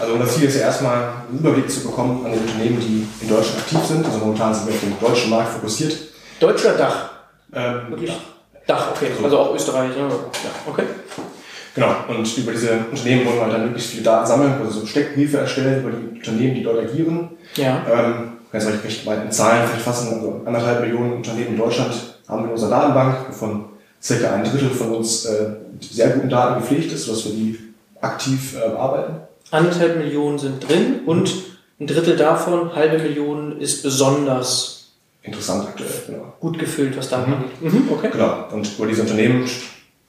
Also unser Ziel ist ja erstmal einen Überblick zu bekommen an den Unternehmen, die in Deutschland aktiv sind. Also momentan sind wir auf den deutschen Markt fokussiert. Deutsch oder Dach? Ähm, Wirklich? Dach, okay. Also auch Österreich. Ja. Ja. Okay. Genau, und über diese Unternehmen wollen wir halt dann möglichst viele Daten sammeln, also so Steckbriefe erstellen über die Unternehmen, die dort agieren. Ja. Ähm, kann jetzt recht weit in Zahlen vielleicht fassen, also anderthalb Millionen Unternehmen in Deutschland haben wir in unserer Datenbank, wovon circa ein Drittel von uns äh, mit sehr guten Daten gepflegt ist, sodass wir die aktiv äh, bearbeiten. Anderthalb Millionen sind drin und ein Drittel davon, halbe Million, ist besonders Interessant aktuell, genau. gut gefüllt, was Daten angeht. Mhm. Okay. Genau, und über diese Unternehmen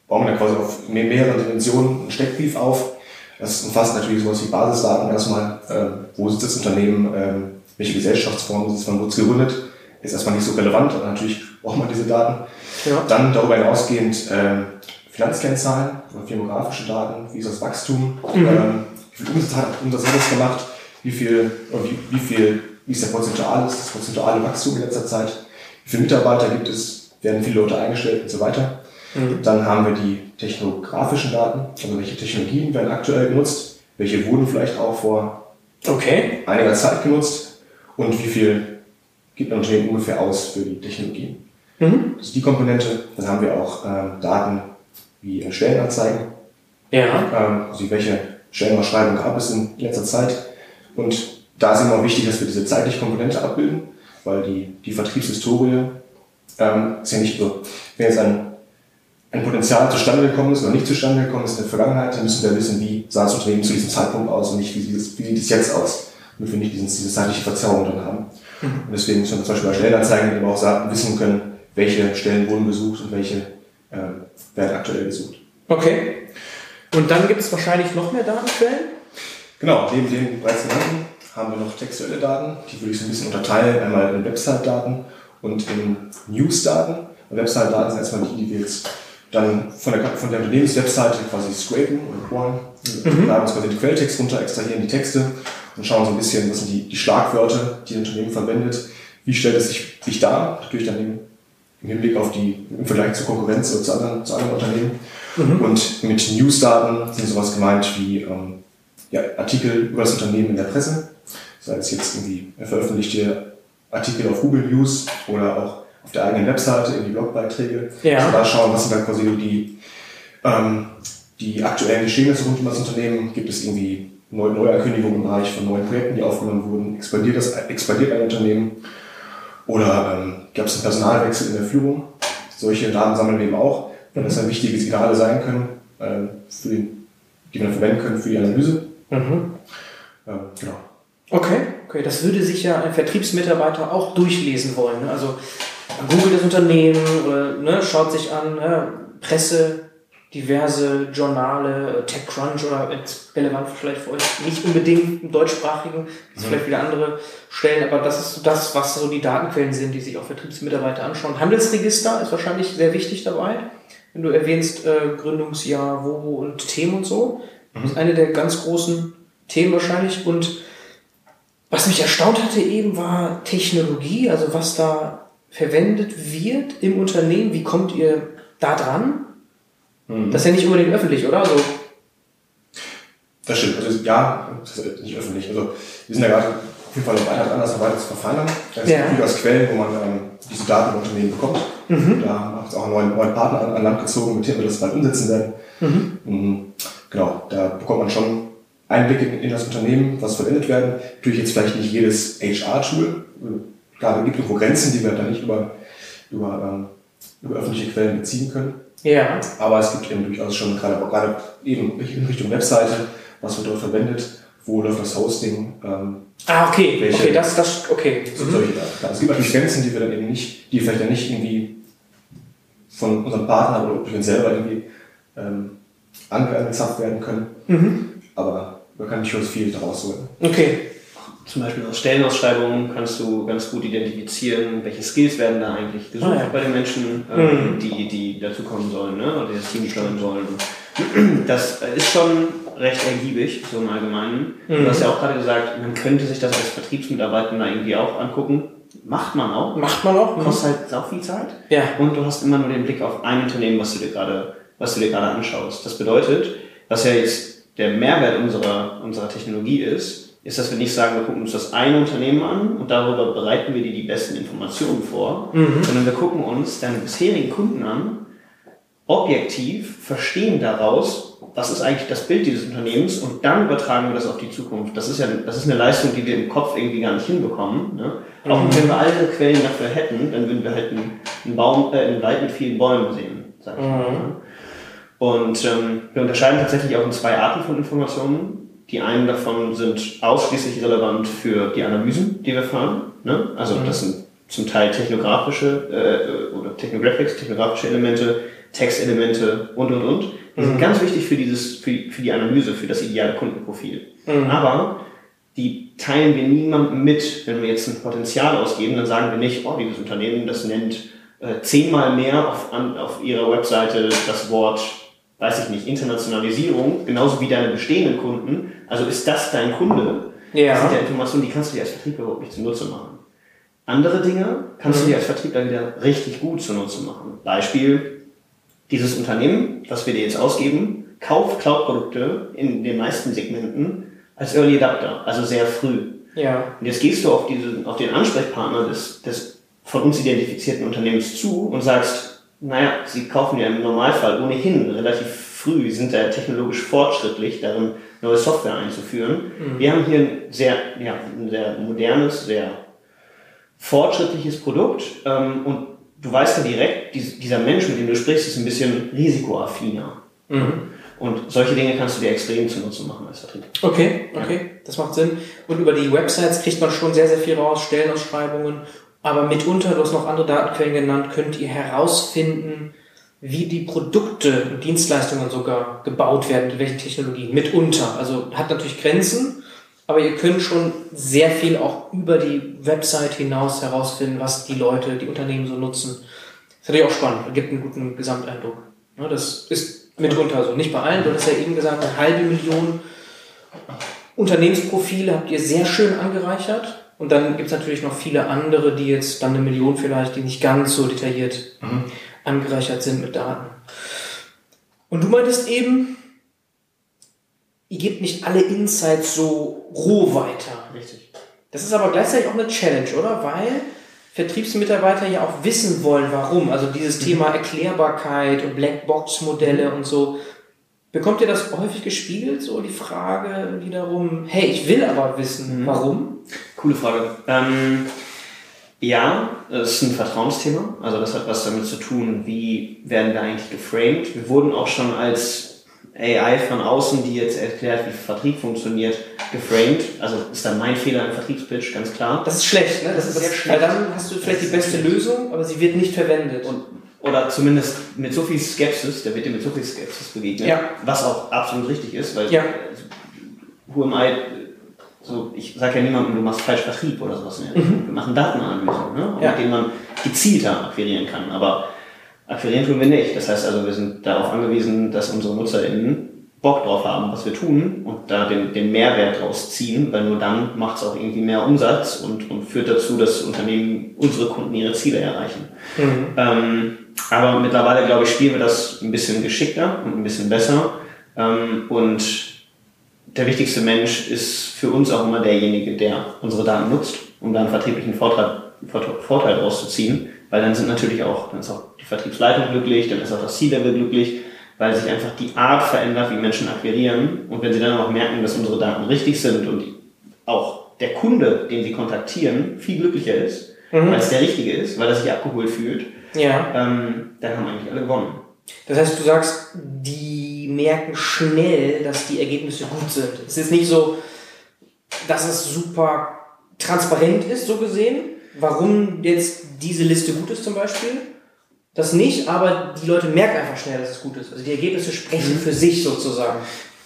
bauen wir dann quasi auf mehr- mehreren Dimensionen einen Steckbrief auf. Das umfasst natürlich sowas wie Basisdaten erstmal, ähm, wo sitzt das Unternehmen, ähm, welche Gesellschaftsform wann wurde es gegründet, ist erstmal nicht so relevant, aber natürlich braucht man diese Daten. Ja. Dann darüber hinausgehend ähm, Finanzkennzahlen oder firmografische Daten, wie ist das Wachstum, ähm, wie viel Umsatz hat, Umsatz hat es gemacht, wie viel, wie, wie viel, wie ist der prozentuale, das prozentuale Wachstum in letzter Zeit, wie viele Mitarbeiter gibt es, werden viele Leute eingestellt und so weiter. Dann haben wir die technografischen Daten, also welche Technologien werden aktuell genutzt, welche wurden vielleicht auch vor Okay. einiger Zeit genutzt und wie viel gibt ein Unternehmen ungefähr aus für die Technologien. Mhm. Das ist die Komponente. Dann haben wir auch ähm, Daten wie äh, Stellenanzeigen, Ja. ähm, also welche Stellenausschreibungen gab es in letzter Zeit. Und da ist immer wichtig, dass wir diese zeitliche Komponente abbilden, weil die, die Vertriebshistorie ähm, ist ja nicht so, wenn jetzt ein, ein Potenzial zustande gekommen ist oder nicht zustande gekommen ist in der Vergangenheit, dann müssen wir wissen, wie sah das Unternehmen zu diesem Zeitpunkt aus und nicht, wie sieht es, wie sieht es jetzt aus, damit wir nicht diesen, diese zeitliche Verzerrung drin haben. Und deswegen müssen wir zum Beispiel bei Stellenanzeigen eben auch sagen, wissen können, welche Stellen wurden gesucht und welche ähm, werden aktuell gesucht. Okay. Und dann gibt es wahrscheinlich noch mehr Datenquellen? Genau, neben den bereits genannten haben wir noch textuelle Daten, die würde ich so ein bisschen unterteilen, einmal in Website-Daten und in News-Daten. Website-Daten sind erstmal die, die wir jetzt dann von der, von der Unternehmenswebseite quasi scrapen oder crawlen. Wir laden uns quasi den Quelltext runter, extrahieren die Texte und schauen so ein bisschen, was sind die, die Schlagwörter, die ein Unternehmen verwendet, wie stellt es sich, sich dar, natürlich dann im, im Hinblick auf die, im Vergleich zur Konkurrenz oder zu anderen, zu anderen Unternehmen. Und mit News-Daten sind sowas gemeint wie ähm, ja, Artikel über das Unternehmen in der Presse, sei es jetzt irgendwie veröffentlichte Artikel auf Google News oder auch auf der eigenen Webseite, in die Blogbeiträge. Ja. Also da schauen, was sind da quasi die, ähm, die aktuellen Geschehnisse rund um das Unternehmen. Gibt es irgendwie neue Neuankündigungen im Bereich von neuen Projekten, die aufgenommen wurden? Expandiert, das, expandiert ein Unternehmen? Oder ähm, gab es einen Personalwechsel in der Führung? Solche Daten sammeln wir eben auch, weil das dann wichtige Signale sein können, ähm, für den, die wir dann verwenden können für die Analyse. Mhm. Ähm, genau. Okay, okay, das würde sich ja ein Vertriebsmitarbeiter auch durchlesen wollen. Ne? Also googelt das Unternehmen oder ne, schaut sich an, ne, Presse, diverse Journale, TechCrunch oder jetzt relevant vielleicht für euch, nicht unbedingt im deutschsprachigen, gibt vielleicht wieder andere Stellen, aber das ist so das, was so die Datenquellen sind, die sich auch Vertriebsmitarbeiter anschauen. Handelsregister ist wahrscheinlich sehr wichtig dabei, wenn du erwähnst äh, Gründungsjahr, wo, wo und Themen und so. Das ist eine der ganz großen Themen wahrscheinlich und was mich erstaunt hatte eben war Technologie, also was da verwendet wird im Unternehmen. Wie kommt ihr da dran? Mhm. Das ist ja nicht unbedingt öffentlich, oder? Also, Das stimmt. Also ja, das ist nicht öffentlich. Also wir sind ja gerade auf jeden Fall noch weiter dran, das weiter zu verfeinern. Da ist Ja. durchaus Quellen, wo man ähm, diese Daten im Unternehmen bekommt. Mhm. Da haben wir jetzt auch einen neuen, neuen Partner an, an Land gezogen, mit dem wir das bald umsetzen werden. Mhm. Genau, da bekommt man schon Einblicke in, in das Unternehmen, was verwendet werden. Natürlich jetzt vielleicht nicht jedes HR-Tool. Gibt es irgendwo Grenzen, die wir dann nicht über, über, ähm, über öffentliche Quellen beziehen können. ja. Aber es gibt eben durchaus schon gerade, gerade eben in Richtung Webseite, was wird dort verwendet, wo läuft das Hosting. Ähm, Ah, okay. Welche- Okay, das, das, okay. so solche Daten. Ja, Es gibt natürlich Grenzen, die wir dann eben nicht, die vielleicht dann nicht irgendwie von unserem Partner oder durch uns selber irgendwie ähm, ange- angezapft werden können. Mhm. Aber man kann durchaus viel daraus holen. Okay. Zum Beispiel aus Stellenausschreibungen kannst du ganz gut identifizieren, welche Skills werden da eigentlich gesucht Ah, ja. bei den Menschen, ähm, Mhm. die, die dazukommen sollen ne? oder die das Team steuern sollen. Das ist schon recht ergiebig, so im Allgemeinen. Mhm. Du hast ja auch gerade gesagt, man könnte sich das als Vertriebsmitarbeiter irgendwie auch angucken. Macht man auch. Macht man auch? Kostet halt sau viel Zeit. Ja. Und du hast immer nur den Blick auf ein Unternehmen, was du dir gerade, was du dir gerade anschaust. Das bedeutet, was ja jetzt der Mehrwert unserer, unserer Technologie ist, ist, dass wir nicht sagen, wir gucken uns das eine Unternehmen an und darüber bereiten wir dir die besten Informationen vor, sondern wir gucken uns deine bisherigen Kunden an, objektiv, verstehen daraus, was ist eigentlich das Bild dieses Unternehmens und dann übertragen wir das auf die Zukunft. Das ist ja das ist eine Leistung, die wir im Kopf irgendwie gar nicht hinbekommen. Ne? Auch wenn wir alle Quellen dafür hätten, dann würden wir halt einen, einen Baum, äh, einen Wald mit vielen Bäumen sehen, sag ich mal. Ne? Und ähm, wir unterscheiden tatsächlich auch in zwei Arten von Informationen. Die einen davon sind ausschließlich relevant für die Analysen, die wir fahren. Ne? Also das sind zum Teil technografische äh, oder Technographics, technografische Elemente, Textelemente und und und. Die sind ganz wichtig für dieses, für, für die Analyse, für das ideale Kundenprofil. Aber die teilen wir niemandem mit. Wenn wir jetzt ein Potenzial ausgeben, dann sagen wir nicht, oh, dieses Unternehmen, das nennt äh, zehnmal mehr auf, an, auf ihrer Webseite das Wort, weiß ich nicht, Internationalisierung, genauso wie deine bestehenden Kunden. Also ist das dein Kunde? Ja. Das sind ja Informationen, die kannst du dir als Vertriebler überhaupt nicht zunutze machen. Andere Dinge kannst du dir als Vertriebler wieder richtig gut zunutze machen. Beispiel, dieses Unternehmen, was wir dir jetzt ausgeben, kauft Cloud-Produkte in den meisten Segmenten als Early Adapter, also sehr früh. Ja. Und jetzt gehst du auf, diesen, auf den Ansprechpartner des, des von uns identifizierten Unternehmens zu und sagst, naja, sie kaufen ja im Normalfall ohnehin relativ früh, sind da technologisch fortschrittlich, darin neue Software einzuführen. Wir haben hier ein sehr, ja, ein sehr modernes, sehr fortschrittliches Produkt ähm, und du weißt ja direkt, dies, dieser Mensch, mit dem du sprichst, ist ein bisschen risikoaffiner. Und solche Dinge kannst du dir extrem zunutze machen als Vertrieb. Okay, okay, das macht Sinn. Und über die Websites kriegt man schon sehr, sehr viel raus, Stellenausschreibungen. Aber mitunter, du hast noch andere Datenquellen genannt, könnt ihr herausfinden, wie die Produkte und Dienstleistungen sogar gebaut werden, mit welchen Technologien. Mitunter. Also hat natürlich Grenzen, aber ihr könnt schon sehr viel auch über die Website hinaus herausfinden, was die Leute, die Unternehmen so nutzen. Das ist natürlich auch spannend, gibt einen guten Gesamteindruck. Das ist mitunter so. Nicht bei allen, du hast ja eben gesagt, eine halbe Million Unternehmensprofile habt ihr sehr schön angereichert. Und dann gibt es natürlich noch viele andere, die jetzt dann eine Million vielleicht, die nicht ganz so detailliert angereichert sind mit Daten. Und du meintest eben, ihr gebt nicht alle Insights so roh weiter. Richtig. Das ist aber gleichzeitig auch eine Challenge, oder? Weil Vertriebsmitarbeiter ja auch wissen wollen, warum. Also dieses Thema Erklärbarkeit und Blackbox-Modelle und so. Bekommt ihr das häufig gespiegelt, so die Frage wiederum, hey, ich will aber wissen, warum? Coole Frage. Ähm, ja, es ist ein Vertrauensthema. Also das hat was damit zu tun, wie werden wir eigentlich geframed. Wir wurden auch schon als AI von außen, die jetzt erklärt, wie Vertrieb funktioniert, geframed. Also ist dann mein Fehler im Vertriebspitch, ganz klar. Das ist schlecht, ne? Das ist sehr Weil schlecht. dann hast du vielleicht die Das beste. Lösung, aber sie wird nicht verwendet. Und oder zumindest mit so viel Skepsis, der wird dir mit so viel Skepsis begegnet, Ja. was auch absolut richtig ist, weil Ja. who am I, so, ich sage ja niemandem, du machst falsch Vertrieb oder sowas. Ne? Wir machen Datenanalysen, ne? Ja. mit denen man gezielter akquirieren kann, aber akquirieren tun wir nicht. Das heißt also, wir sind darauf angewiesen, dass unsere NutzerInnen Bock drauf haben, was wir tun und da den, den Mehrwert draus ziehen, weil nur dann macht es auch irgendwie mehr Umsatz und, und führt dazu, dass Unternehmen, unsere Kunden ihre Ziele erreichen. Ähm, aber mittlerweile, glaube ich, spielen wir das ein bisschen geschickter und ein bisschen besser. Ähm, und der wichtigste Mensch ist für uns auch immer derjenige, der unsere Daten nutzt, um da einen vertrieblichen Vorteil, Vorteil- daraus zu ziehen. Weil dann sind natürlich auch, dann ist auch die Vertriebsleitung glücklich, dann ist auch das C-Level glücklich, weil sich einfach die Art verändert, wie Menschen akquirieren. Und wenn sie dann auch merken, dass unsere Daten richtig sind und auch der Kunde, den sie kontaktieren, viel glücklicher ist, weil es der Richtige ist, weil er sich abgeholt fühlt, Ja. ähm, dann haben eigentlich alle gewonnen. Das heißt, du sagst, die merken schnell, dass die Ergebnisse gut sind. Es ist nicht so, dass es super transparent ist, so gesehen, warum jetzt diese Liste gut ist zum Beispiel. Das nicht, aber die Leute merken einfach schnell, dass es gut ist. Also die Ergebnisse sprechen für sich sozusagen.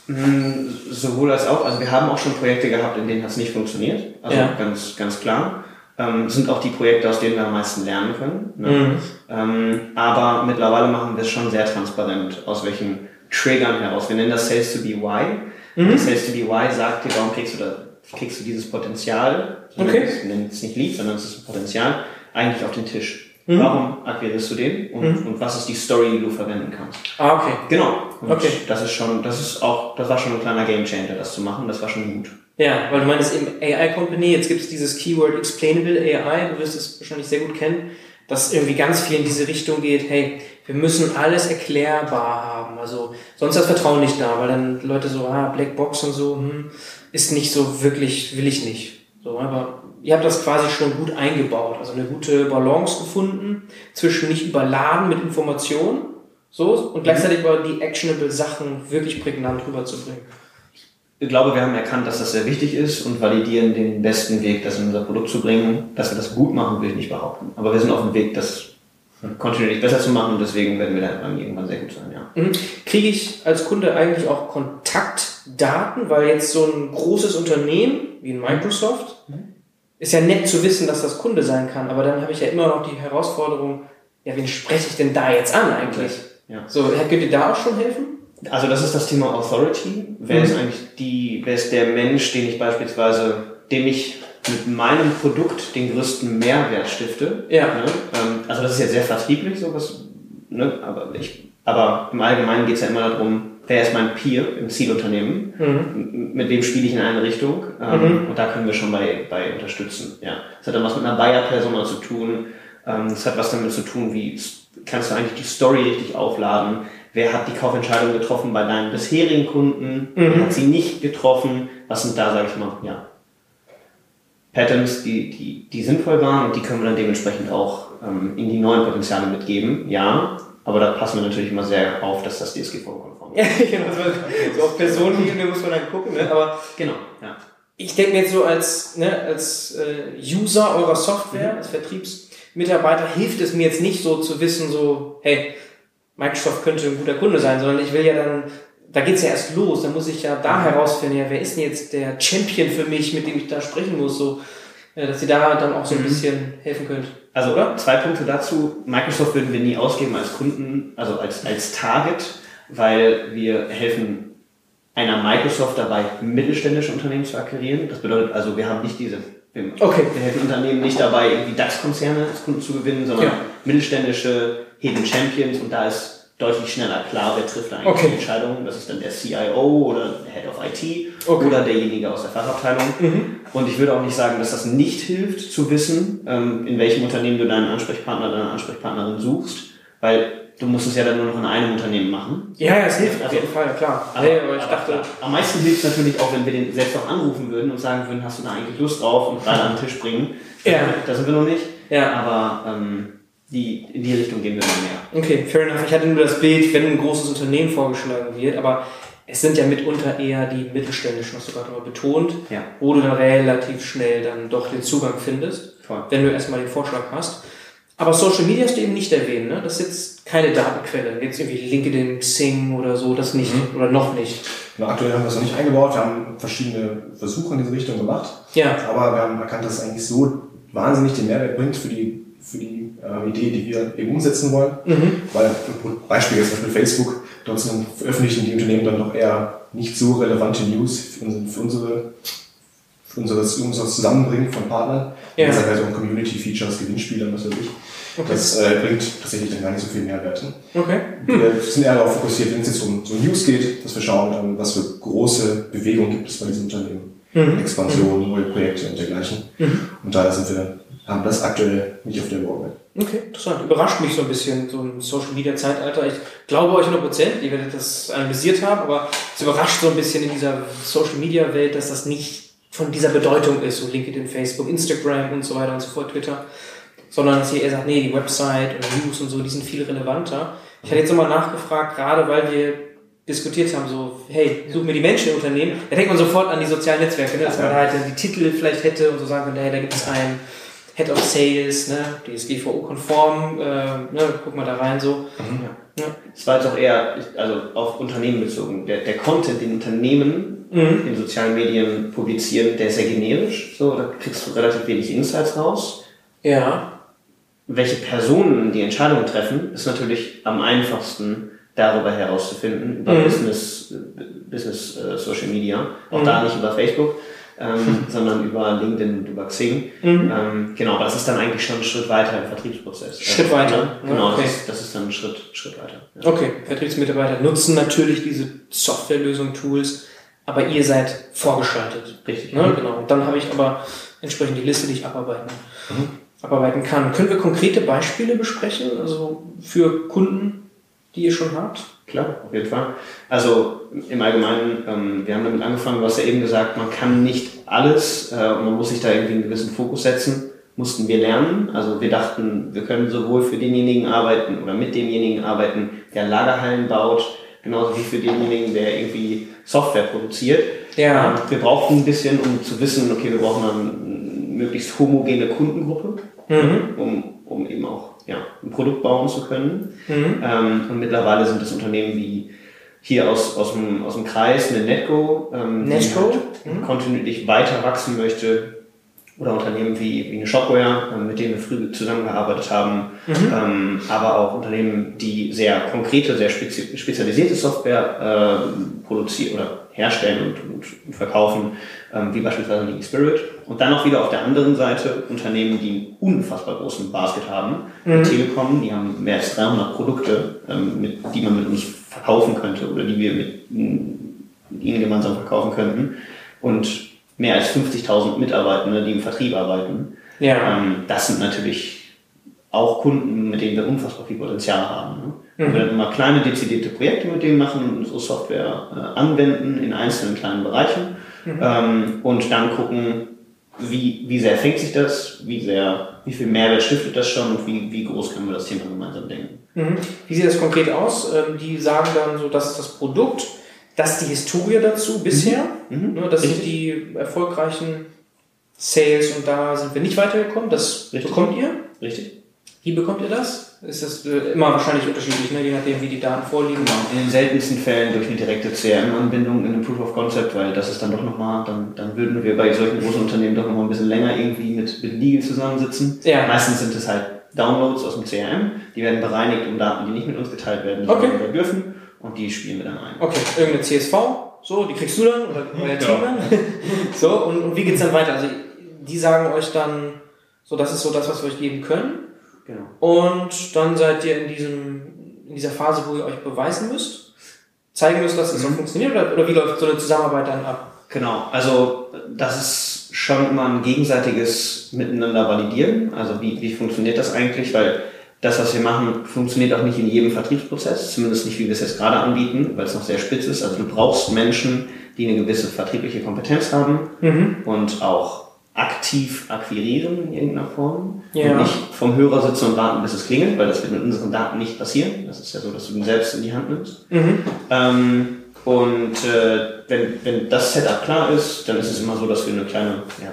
Mm, Sowohl als auch, also wir haben auch schon Projekte gehabt, in denen hat es nicht funktioniert. Also Ja. ganz, ganz klar. Ähm, sind auch die Projekte, aus denen wir am meisten lernen können. Ne? Mhm. Ähm, aber mittlerweile machen wir es schon sehr transparent, aus welchen Triggern heraus. Wir nennen das Sales to be why. Mhm. Sales to be why sagt dir, warum kriegst du, da, kriegst du dieses Potenzial, Okay. wir nennen es nicht Lead, sondern es ist ein Potenzial, eigentlich auf den Tisch. Mhm. Warum akquirierst du den und, und was ist die Story, die du verwenden kannst? Ah, okay. Genau. Und Okay. das ist schon, das ist auch, das war schon ein kleiner Gamechanger, das zu machen. Das war schon gut. Ja, weil du meinst eben AI Company, jetzt gibt es dieses Keyword Explainable AI, du wirst es wahrscheinlich sehr gut kennen, das irgendwie ganz viel in diese Richtung geht, hey, wir müssen alles erklärbar haben. Also sonst ist das Vertrauen nicht da, weil dann Leute so, ah, Blackbox und so, hm, ist nicht so wirklich, will ich nicht. So, aber ihr habt das quasi schon gut eingebaut, also eine gute Balance gefunden zwischen nicht überladen mit Informationen, so, und gleichzeitig aber die actionable Sachen wirklich prägnant rüberzubringen. Ich glaube, wir haben erkannt, dass das sehr wichtig ist und validieren den besten Weg, das in unser Produkt zu bringen. Dass wir das gut machen, will ich nicht behaupten. Aber wir sind auf dem Weg, das kontinuierlich besser zu machen und deswegen werden wir dann irgendwann sehr gut sein, ja. Mhm. Kriege ich als Kunde eigentlich auch Kontaktdaten, weil jetzt so ein großes Unternehmen wie Microsoft ist ja nett zu wissen, dass das Kunde sein kann, aber dann habe ich ja immer noch die Herausforderung, ja, wen spreche ich denn da jetzt an eigentlich? Ja. So, könnt ihr da auch schon helfen? Also das ist das Thema Authority. Wer Mhm. ist eigentlich die, wer ist der Mensch, den ich beispielsweise, dem ich mit meinem Produkt den größten Mehrwert stifte? Ja. Ne? Ähm, also das ist jetzt sehr vertrieblich, sowas, ne? aber, ich, aber im Allgemeinen geht es ja immer darum, wer ist mein Peer im Zielunternehmen, M- mit wem spiele ich in eine Richtung ähm, und da können wir schon bei, bei unterstützen. Ja. Das hat dann was mit einer Buyer-Persona zu tun, ähm, das hat was damit zu tun, wie kannst du eigentlich die Story richtig aufladen, wer hat die Kaufentscheidung getroffen bei deinen bisherigen Kunden, wer hat sie nicht getroffen, was sind da, sage ich mal, ja, Patterns, die, die, die sinnvoll waren und die können wir dann dementsprechend auch ähm, in die neuen Potenziale mitgeben, ja. Aber da passen wir natürlich immer sehr auf, dass das DSGVO-konform ist. Ja, genau. So auf Personenebene muss man dann gucken, ne? aber Genau, ja. ich denke mir jetzt so als, ne, als äh, User eurer Software, als Vertriebsmitarbeiter, hilft es mir jetzt nicht so zu wissen, so, hey, Microsoft könnte ein guter Kunde sein, sondern ich will ja dann, da geht's ja erst los, da muss ich ja da herausfinden, ja, wer ist denn jetzt der Champion für mich, mit dem ich da sprechen muss, so, dass ihr da dann auch so ein bisschen helfen könnt. Also zwei Punkte dazu. Microsoft würden wir nie ausgeben als Kunden, also als, als Target, weil wir helfen einer Microsoft dabei, mittelständische Unternehmen zu akquirieren. Das bedeutet also, wir haben nicht diese, wir, Okay. wir helfen Unternehmen nicht dabei, irgendwie DAX-Konzerne als Kunden zu gewinnen, sondern Ja. mittelständische Hidden Champions und da ist deutlich schneller klar, wer trifft da eigentlich Okay. die Entscheidung. Das ist dann der CIO oder der Head of IT Okay. oder derjenige aus der Fachabteilung. Und ich würde auch nicht sagen, dass das nicht hilft, zu wissen, ähm, in welchem Unternehmen du deinen Ansprechpartner, deine Ansprechpartnerin suchst, weil du musst es ja dann nur noch in einem Unternehmen machen. Ja, ja, es hilft auf Also- jeden Fall, klar. Aber, nee, aber ich dachte, klar, am meisten hilft es natürlich auch, wenn wir den selbst auch anrufen würden und sagen würden, hast du da eigentlich Lust drauf und gerade an den Tisch bringen. Ja. Da sind wir noch nicht. Ja. Aber ähm, die, in die Richtung gehen wir immer mehr. Okay, fair enough. Ich hatte nur das Bild, wenn ein großes Unternehmen vorgeschlagen wird, aber es sind ja mitunter eher die mittelständischen, hast du gerade mal betont, Ja. wo du dann relativ schnell dann doch den Zugang findest, Voll. wenn du erstmal den Vorschlag hast. Aber Social Media hast du eben nicht erwähnt, ne? Das ist jetzt keine Datenquelle. Jetzt irgendwie LinkedIn, Xing oder so, das nicht. Mhm. Oder noch nicht. Na, aktuell haben wir das noch nicht eingebaut. Wir haben verschiedene Versuche in diese Richtung gemacht. Ja. Aber wir haben erkannt, dass es eigentlich so wahnsinnig den Mehrwert bringt für die, für die äh, Idee, die wir eben umsetzen wollen. Mhm. Weil, Beispiel jetzt zum Beispiel Facebook, dort veröffentlichen die Unternehmen dann doch eher nicht so relevante News für unsere, für unsere für unseres, unseres Zusammenbringen von Partnern. Ja. Das ist halt um Community-Features, Gewinnspiele und was weiß ich. Okay. Das äh, bringt tatsächlich dann gar nicht so viel Mehrwert. Okay. Wir sind eher darauf fokussiert, wenn es jetzt um so News geht, dass wir schauen, ähm, was für große Bewegungen gibt es bei diesem Unternehmen. Mhm. Expansion, neue Projekte und dergleichen. Mhm. Und daher sind wir, haben das aktuell nicht auf der Roadmap. Okay, interessant. Überrascht mich so ein bisschen, so ein Social Media Zeitalter. Ich glaube euch 100%, ihr werdet das analysiert haben, aber es überrascht so ein bisschen in dieser Social Media Welt, dass das nicht von dieser Bedeutung ist, so LinkedIn, Facebook, Instagram und so weiter und so fort, Twitter, sondern dass ihr eher sagt, nee, die Website und News und so, die sind viel relevanter. Ich hatte jetzt nochmal nachgefragt, gerade weil wir diskutiert haben, so, hey, suchen wir die Menschen im Unternehmen, da denkt man sofort an die sozialen Netzwerke, ne? dass man da halt die Titel vielleicht hätte und so sagen könnte, hey, da gibt es einen Head of Sales, ne, DSGVO-konform, äh, ne, guck mal da rein so. Mhm. Ja. Es war jetzt auch eher, also auf Unternehmen bezogen. Der, der Content, den Unternehmen Mhm. in sozialen Medien publizieren, der ist sehr generisch. So, da kriegst du relativ wenig Insights raus. Ja. Welche Personen die Entscheidungen treffen, ist natürlich am einfachsten darüber herauszufinden, über Mhm. Business, äh, Business äh, Social Media. Auch Mhm. da nicht über Facebook, ähm, sondern über LinkedIn und über Xing. Mhm. Ähm, genau, aber das ist dann eigentlich schon ein Schritt weiter im Vertriebsprozess. Schritt Also, weiter. ne? Genau, Okay. das, ist, das ist dann ein Schritt, Schritt weiter. Ja. Okay, Vertriebsmitarbeiter nutzen natürlich diese Softwarelösung, Tools, aber ihr seid vorgeschaltet. Richtig. Ne? Genau. Und dann habe ich aber entsprechend die Liste, die ich abarbeiten, Mhm. abarbeiten kann. Können wir konkrete Beispiele besprechen, also für Kunden, die ihr schon habt? Klar, auf jeden Fall. Also im Allgemeinen, ähm, wir haben damit angefangen, du hast ja eben gesagt, man kann nicht alles äh, und man muss sich da irgendwie einen gewissen Fokus setzen. Mussten wir lernen. Also wir dachten, wir können sowohl für denjenigen arbeiten oder mit demjenigen arbeiten, der Lagerhallen baut, genauso wie für denjenigen, der irgendwie Software produziert. Ja. Wir brauchten ein bisschen, um zu wissen, okay, wir brauchen eine möglichst homogene Kundengruppe, Mhm. um, um eben auch ja, ein Produkt bauen zu können. Mhm. Ähm, und mittlerweile sind es Unternehmen wie hier aus, aus, dem, aus dem Kreis, eine Netco, ähm, Netco? die halt kontinuierlich weiter wachsen möchte. Oder Unternehmen wie, wie eine Shopware, ähm, mit denen wir früh zusammengearbeitet haben. Ähm, aber auch Unternehmen, die sehr konkrete, sehr spezi spezialisierte Software äh, produzieren oder herstellen und, und, und verkaufen, ähm, wie beispielsweise die Spirit. Und dann auch wieder auf der anderen Seite Unternehmen, die einen unfassbar großen Basket haben. Die Telekom, die haben mehr als 300 Produkte, ähm, mit, die man mit uns verkaufen könnte oder die wir mit, mit ihnen gemeinsam verkaufen könnten. Und mehr als 50.000 Mitarbeitende, die im Vertrieb arbeiten. Ja. Ähm, das sind natürlich auch Kunden, mit denen wir unfassbar viel Potenzial haben. Ne? Mhm. Wir dann immer kleine dezidierte Projekte mit denen machen und unsere Software äh, anwenden in einzelnen kleinen Bereichen Mhm. ähm, und dann gucken, wie, wie sehr fängt sich das, wie sehr, wie viel Mehrwert stiftet das schon und wie, wie groß können wir das Thema gemeinsam denken. Mhm. Wie sieht das konkret aus? Ähm, Die sagen dann so, das ist das Produkt, das ist die Historie dazu bisher. Mhm. Ne, Das sind die erfolgreichen Sales und da sind wir nicht weitergekommen. Das Richtig. bekommt ihr. Richtig? Wie bekommt ihr das? Ist das äh, immer wahrscheinlich unterschiedlich, ne? je nachdem, wie die Daten vorliegen? Genau. In den seltensten Fällen durch eine direkte CRM-Anbindung in einem Proof of Concept, weil das ist dann doch nochmal, dann, dann würden wir bei solchen großen Unternehmen doch nochmal ein bisschen länger irgendwie mit, mit Legal zusammensitzen. Ja. Meistens sind es halt Downloads aus dem CRM, die werden bereinigt um Daten, die nicht mit uns geteilt werden, Okay. dürfen und die spielen wir dann ein. Okay, irgendeine CSV, so, die kriegst du dann oder euer Team dann. so, und, und wie geht's dann weiter? Also, die sagen euch dann, so, das ist so das, was wir euch geben können. Genau. Und dann seid ihr in diesem, in dieser Phase, wo ihr euch beweisen müsst, zeigen müsst, dass es so funktioniert, oder, oder wie läuft so eine Zusammenarbeit dann ab? Genau, also das ist schon immer ein gegenseitiges Miteinander validieren. Also wie, wie funktioniert das eigentlich? Weil das, was wir machen, funktioniert auch nicht in jedem Vertriebsprozess, zumindest nicht, wie wir es jetzt gerade anbieten, weil es noch sehr spitz ist. Also du brauchst Menschen, die eine gewisse vertriebliche Kompetenz haben und auch aktiv akquirieren in irgendeiner Form. Ja. Und nicht vom Hörer sitzen und warten, bis es klingelt, weil das wird mit unseren Daten nicht passieren. Das ist ja so, dass du den selbst in die Hand nimmst. Ähm, und äh, wenn, wenn das Setup klar ist, dann ist es immer so, dass wir eine kleine ja,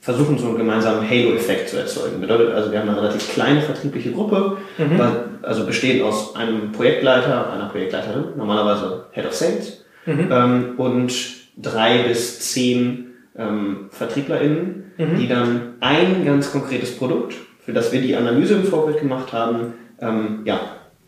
versuchen, so einen gemeinsamen Halo-Effekt zu erzeugen. Bedeutet also, wir haben eine relativ kleine vertriebliche Gruppe, mhm. also bestehend aus einem Projektleiter, einer Projektleiterin, normalerweise Head of Sales, mhm. ähm, und drei bis zehn ähm, VertrieblerInnen, mhm. die dann ein ganz konkretes Produkt, für das wir die Analyse im Vorfeld gemacht haben, ähm, ja,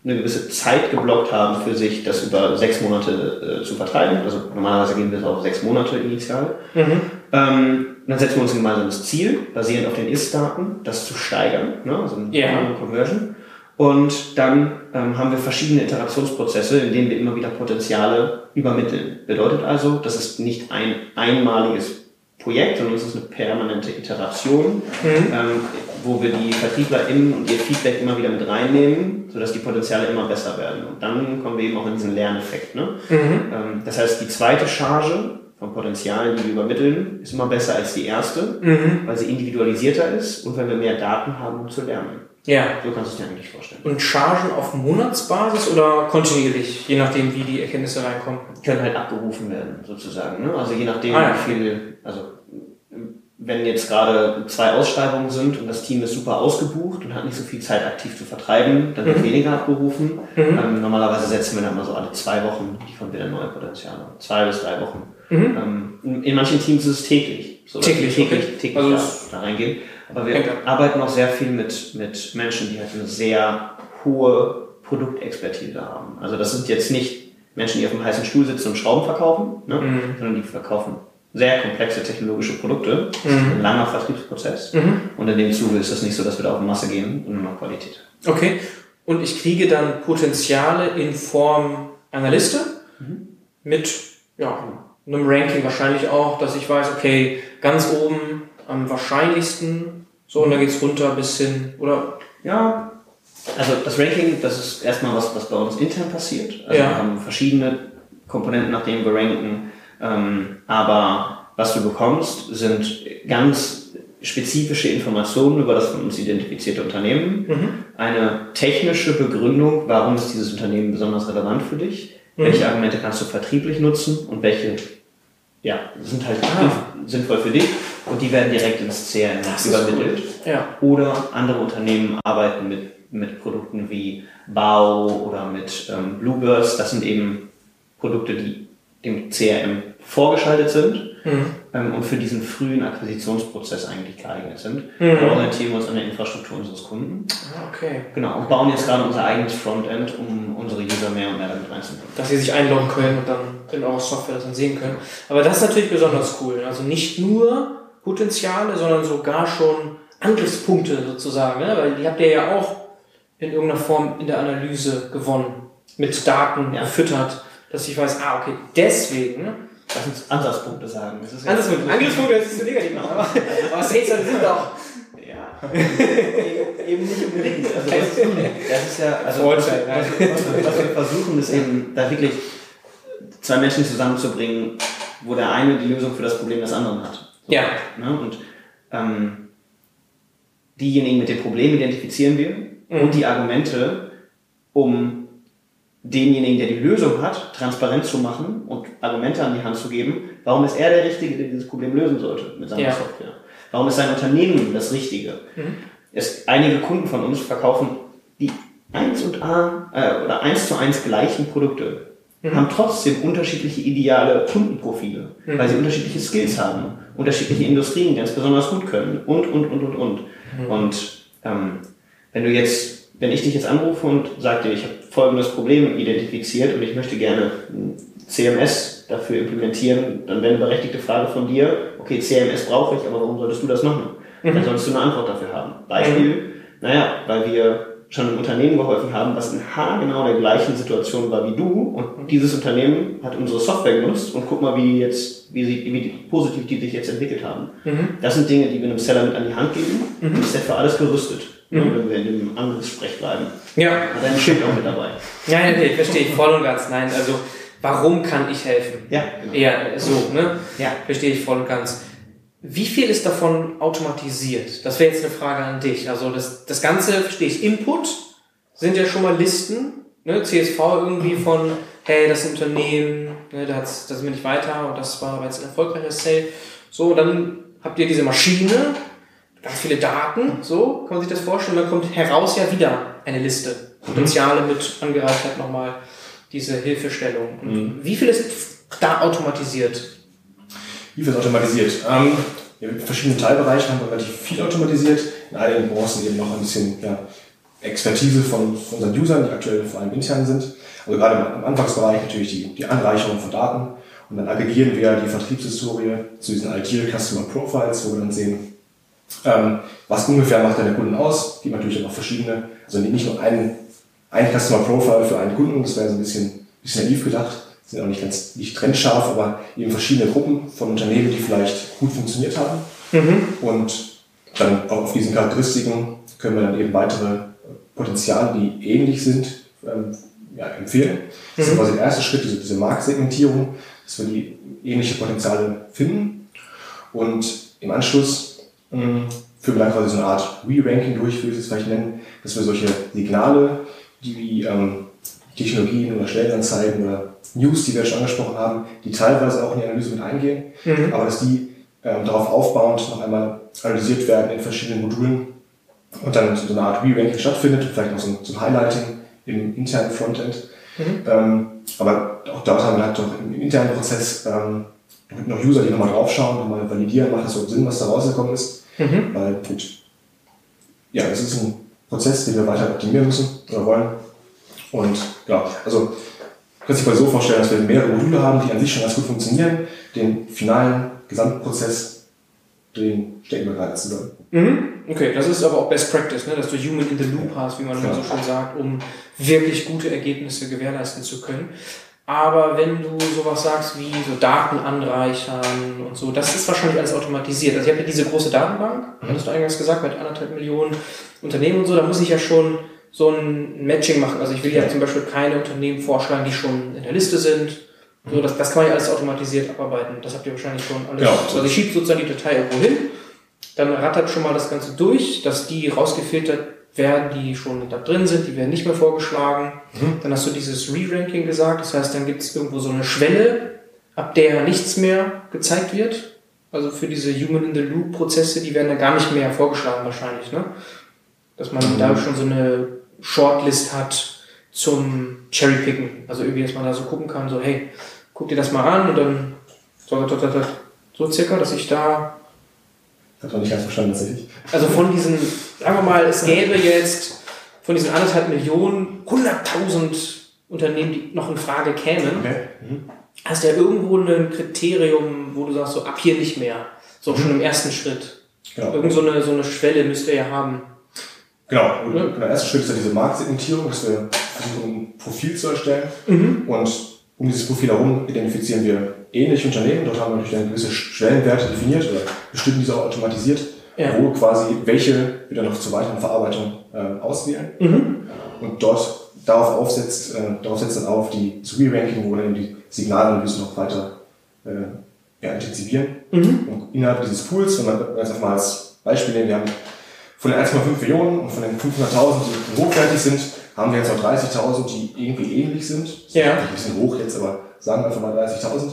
eine gewisse Zeit geblockt haben für sich, das über sechs Monate äh, zu vertreiben. Also normalerweise gehen wir auf sechs Monate initial. Mhm. Ähm, dann setzen wir uns ein gemeinsames Ziel, basierend auf den Ist-Daten, das zu steigern, ne? also eine yeah. Conversion. Und dann ähm, haben wir verschiedene Iterationsprozesse, in denen wir immer wieder Potenziale übermitteln. Bedeutet also, das ist nicht ein einmaliges Projekt, sondern es ist eine permanente Iteration, mhm. ähm, wo wir die VertrieblerInnen und ihr Feedback immer wieder mit reinnehmen, sodass die Potenziale immer besser werden. Und dann kommen wir eben auch in diesen Lerneffekt. Ne? Mhm. Ähm, das heißt, die zweite Charge von Potenzialen, die wir übermitteln, ist immer besser als die erste, mhm. weil sie individualisierter ist und weil wir mehr Daten haben, um zu lernen. Ja. So kannst du es dir eigentlich vorstellen. Und Chargen auf Monatsbasis oder kontinuierlich, je nachdem, wie die Erkenntnisse reinkommen? Können halt abgerufen werden, sozusagen. Ne? Also je nachdem, ah, ja. wie viel, also wenn jetzt gerade zwei Ausschreibungen sind und das Team ist super ausgebucht und hat nicht so viel Zeit aktiv zu vertreiben, dann wird mhm. weniger abgerufen. Mhm. Ähm, normalerweise setzen wir dann mal so alle zwei Wochen liefern wir dann neue Potenziale. Zwei bis drei Wochen. Mhm. Ähm, in manchen Teams ist es täglich. So, täglich, täglich, okay. täglich also da, da, reingehen. Aber wir okay. arbeiten auch sehr viel mit, mit Menschen, die halt eine sehr hohe Produktexpertise haben. Also das sind jetzt nicht Menschen, die auf dem heißen Stuhl sitzen und Schrauben verkaufen, ne? Mhm. sondern die verkaufen sehr komplexe technologische Produkte, mhm. ein langer Vertriebsprozess. Mhm. Und in dem Zuge ist es nicht so, dass wir da auf Masse gehen, sondern nur Qualität. Okay. Und ich kriege dann Potenziale in Form einer Liste mhm. mit ja, einem Ranking wahrscheinlich auch, dass ich weiß, okay, ganz oben am wahrscheinlichsten, so und dann geht's runter bis hin, oder? Ja, also das Ranking, das ist erstmal was, was bei uns intern passiert. Also ja. wir haben verschiedene Komponenten, nach denen wir ranken ähm, aber was du bekommst, sind ganz spezifische Informationen über das von uns identifizierte Unternehmen, mhm. eine technische Begründung, warum ist dieses Unternehmen besonders relevant für dich, mhm. welche Argumente kannst du vertrieblich nutzen und welche ja, sind halt ah. sinnvoll für dich und die werden direkt ins CRM übermittelt. Ja. Oder andere Unternehmen arbeiten mit, mit Produkten wie Bau oder mit ähm, Bluebirds. Das sind eben Produkte, die dem CRM vorgeschaltet sind mhm. Ähm, und für diesen frühen Akquisitionsprozess eigentlich geeignet sind. Mhm. Wir orientieren uns an der Infrastruktur unseres Kunden. Ah, okay. Genau, und bauen jetzt gerade unser eigenes Frontend, um unsere User mehr und mehr damit reinzunehmen. Dass sie sich einloggen können und dann in eure Software das dann sehen können. Aber das ist natürlich besonders cool. Also nicht nur Potenziale, sondern sogar schon Angriffspunkte sozusagen. Ne? Weil die habt ihr ja auch in irgendeiner Form in der Analyse gewonnen. Mit Daten ja. gefüttert dass ich weiß, ah, okay, deswegen. Lass uns Ansatzpunkte sagen. Das ist ja Ansatzpunkte. Angriffspunkte ist so negativ, aber, aber Sales sind doch. Ja. eben nicht unbedingt. Also das, das ist ja, also was, was, was, was, wir versuchen, ist eben da wirklich zwei Menschen zusammenzubringen, wo der eine die Lösung für das Problem des anderen hat. So, ja. Ne? Und ähm, diejenigen mit dem Problem identifizieren wir mhm. und die Argumente, um denjenigen, der die Lösung hat, transparent zu machen und Argumente an die Hand zu geben, warum ist er der Richtige, der dieses Problem lösen sollte mit seiner ja. Software? Warum ist sein Unternehmen das Richtige? Mhm. Es, einige Kunden von uns verkaufen die 1 und A äh, oder 1 zu 1 gleichen Produkte, mhm. haben trotzdem unterschiedliche ideale Kundenprofile, mhm. weil sie unterschiedliche Skills haben, unterschiedliche Industrien ganz besonders gut können und, und, und, und, und. Mhm. Und ähm, wenn du jetzt wenn ich dich jetzt anrufe und sage dir, ich habe folgendes Problem identifiziert und ich möchte gerne ein CMS dafür implementieren, dann wäre eine berechtigte Frage von dir, okay, CMS brauche ich, aber warum solltest du das machen? Mhm. Dann solltest du eine Antwort dafür haben. Beispiel, mhm. naja, weil wir schon einem Unternehmen geholfen haben, was in haargenau der gleichen Situation war wie du und dieses Unternehmen hat unsere Software genutzt und guck mal, wie jetzt, wie, sie, wie positiv die sich jetzt entwickelt haben. Mhm. Das sind Dinge, die wir einem Seller mit an die Hand geben mhm. und ist der für alles gerüstet. Mhm. Wenn wir in dem Angriffssprech bleiben. Ja. Hat ein Schild auch mit dabei. Ja, ja, nee, verstehe ich voll und ganz. Nein, also warum kann ich helfen? Ja. Genau. Eher so, ne? Ja. Verstehe ich voll und ganz. Wie viel ist davon automatisiert? Das wäre jetzt eine Frage an dich. Also das, das Ganze, verstehe ich, Input sind ja schon mal Listen, ne? CSV irgendwie von, hey, das Unternehmen, ne, da, hat's, da sind wir nicht weiter und das war jetzt ein erfolgreicher Sale. So, dann habt ihr diese Maschine, ganz viele Daten, so kann man sich das vorstellen, dann kommt heraus ja wieder eine Liste. Potenziale mit angereichert nochmal diese Hilfestellung. Mhm. Wie viel ist da automatisiert? Wie viel ist automatisiert? Ähm, in verschiedenen Teilbereichen haben wir relativ viel automatisiert. In einigen Branchen eben noch ein bisschen ja, Expertise von, von unseren Usern, die aktuell vor allem intern sind. Also gerade im Anfangsbereich natürlich die, die Anreicherung von Daten. Und dann aggregieren wir die Vertriebshistorie zu diesen Ideal Customer Profiles, wo wir dann sehen, ähm, was ungefähr macht deine Kunden aus. Es gibt natürlich auch verschiedene, also nicht nur einen, ein Customer Profile für einen Kunden, das wäre so ein bisschen, bisschen naiv gedacht, sind auch nicht ganz nicht trennscharf, aber eben verschiedene Gruppen von Unternehmen, die vielleicht gut funktioniert haben. Mhm. Und dann auch auf diesen Charakteristiken können wir dann eben weitere Potenziale, die ähnlich sind, ähm, ja, empfehlen. Das ist mhm. quasi der erste Schritt, diese, diese Marktsegmentierung, dass wir die ähnliche Potenziale finden. Und im Anschluss ähm, führen wir dann quasi so eine Art Re-Ranking durch, würde ich es vielleicht nennen, dass wir solche Signale, die wie ähm, Technologien oder Stellenanzeigen oder News, die wir schon angesprochen haben, die teilweise auch in die Analyse mit eingehen, mhm. aber dass die ähm, darauf aufbauend noch einmal analysiert werden in verschiedenen Modulen und dann so eine Art Re-Ranking stattfindet, vielleicht noch so ein, so ein Highlighting im internen Frontend. Mhm. Ähm, aber auch dort haben wir halt doch im internen Prozess ähm, noch User, die nochmal draufschauen, nochmal validieren, macht das so Sinn, was da rausgekommen ist. Mhm. Weil, gut, ja, es ist ein Prozess, den wir weiter optimieren müssen oder wollen. Und ja, also kann sich mal so vorstellen, dass wir mehrere Module haben, die an sich schon ganz gut funktionieren, den finalen Gesamtprozess, den stecken wir gerade zusammen. Mhm. Okay, das ist aber auch Best Practice, ne? dass du Human in the Loop hast, wie man immer so schön sagt, um wirklich gute Ergebnisse gewährleisten zu können. Aber wenn du sowas sagst wie so Daten anreichern und so, das ist wahrscheinlich alles automatisiert. Also ich habe ja diese große Datenbank, mhm. hattest du eingangs gesagt, mit anderthalb Millionen Unternehmen und so, da muss ich ja schon so ein Matching machen. Also ich will ja zum Beispiel keine Unternehmen vorschlagen, die schon in der Liste sind. So, das, das kann man ja alles automatisiert abarbeiten. Das habt ihr wahrscheinlich schon alles. Ja. Also ich schiebe sozusagen die Datei irgendwo hin, dann rattert schon mal das Ganze durch, dass die rausgefiltert werden, die schon da drin sind, die werden nicht mehr vorgeschlagen. Mhm. Dann hast du dieses Re-Ranking gesagt, das heißt, dann gibt es irgendwo so eine Schwelle, ab der nichts mehr gezeigt wird. Also für diese Human-in-the-Loop-Prozesse, die werden dann gar nicht mehr vorgeschlagen wahrscheinlich, ne? Dass man mhm. da schon so eine Shortlist hat zum Cherrypicken. Also irgendwie, dass man da so gucken kann, so, hey, guck dir das mal an und dann so, so, so, so circa, dass ich da. Das war nicht ganz verstanden, tatsächlich. Also von diesen, sagen wir mal, es gäbe jetzt von diesen anderthalb Millionen 100.000 Unternehmen, die noch in Frage kämen. Okay. Mhm. Hast du ja irgendwo ein Kriterium, wo du sagst, so ab hier nicht mehr. So mhm. schon im ersten Schritt. Genau. Irgend so eine, so eine Schwelle müsst ihr ja haben. Genau, und ja. der erste Schritt ist ja diese Marktsegmentierung, dass wir versuchen, ein Profil zu erstellen. Mhm. Und um dieses Profil herum identifizieren wir ähnliche Unternehmen. Dort haben wir natürlich dann gewisse Schwellenwerte definiert oder bestimmen diese auch automatisiert, ja. wo quasi welche wieder noch zur weiteren Verarbeitung äh, auswählen. Mhm. Und dort darauf aufsetzt, äh, darauf setzt dann auf die Re-Ranking, wo dann die Signalanalyse noch weiter äh, ja, intensivieren. Mhm. Und innerhalb dieses Pools, wenn man jetzt einfach mal als Beispiel nehmen, wir haben von den 1,5 Millionen und von den 500.000, die hochwertig sind, haben wir jetzt noch 30.000, die irgendwie ähnlich sind. Ja. Ein bisschen hoch jetzt, aber sagen wir einfach mal 30.000.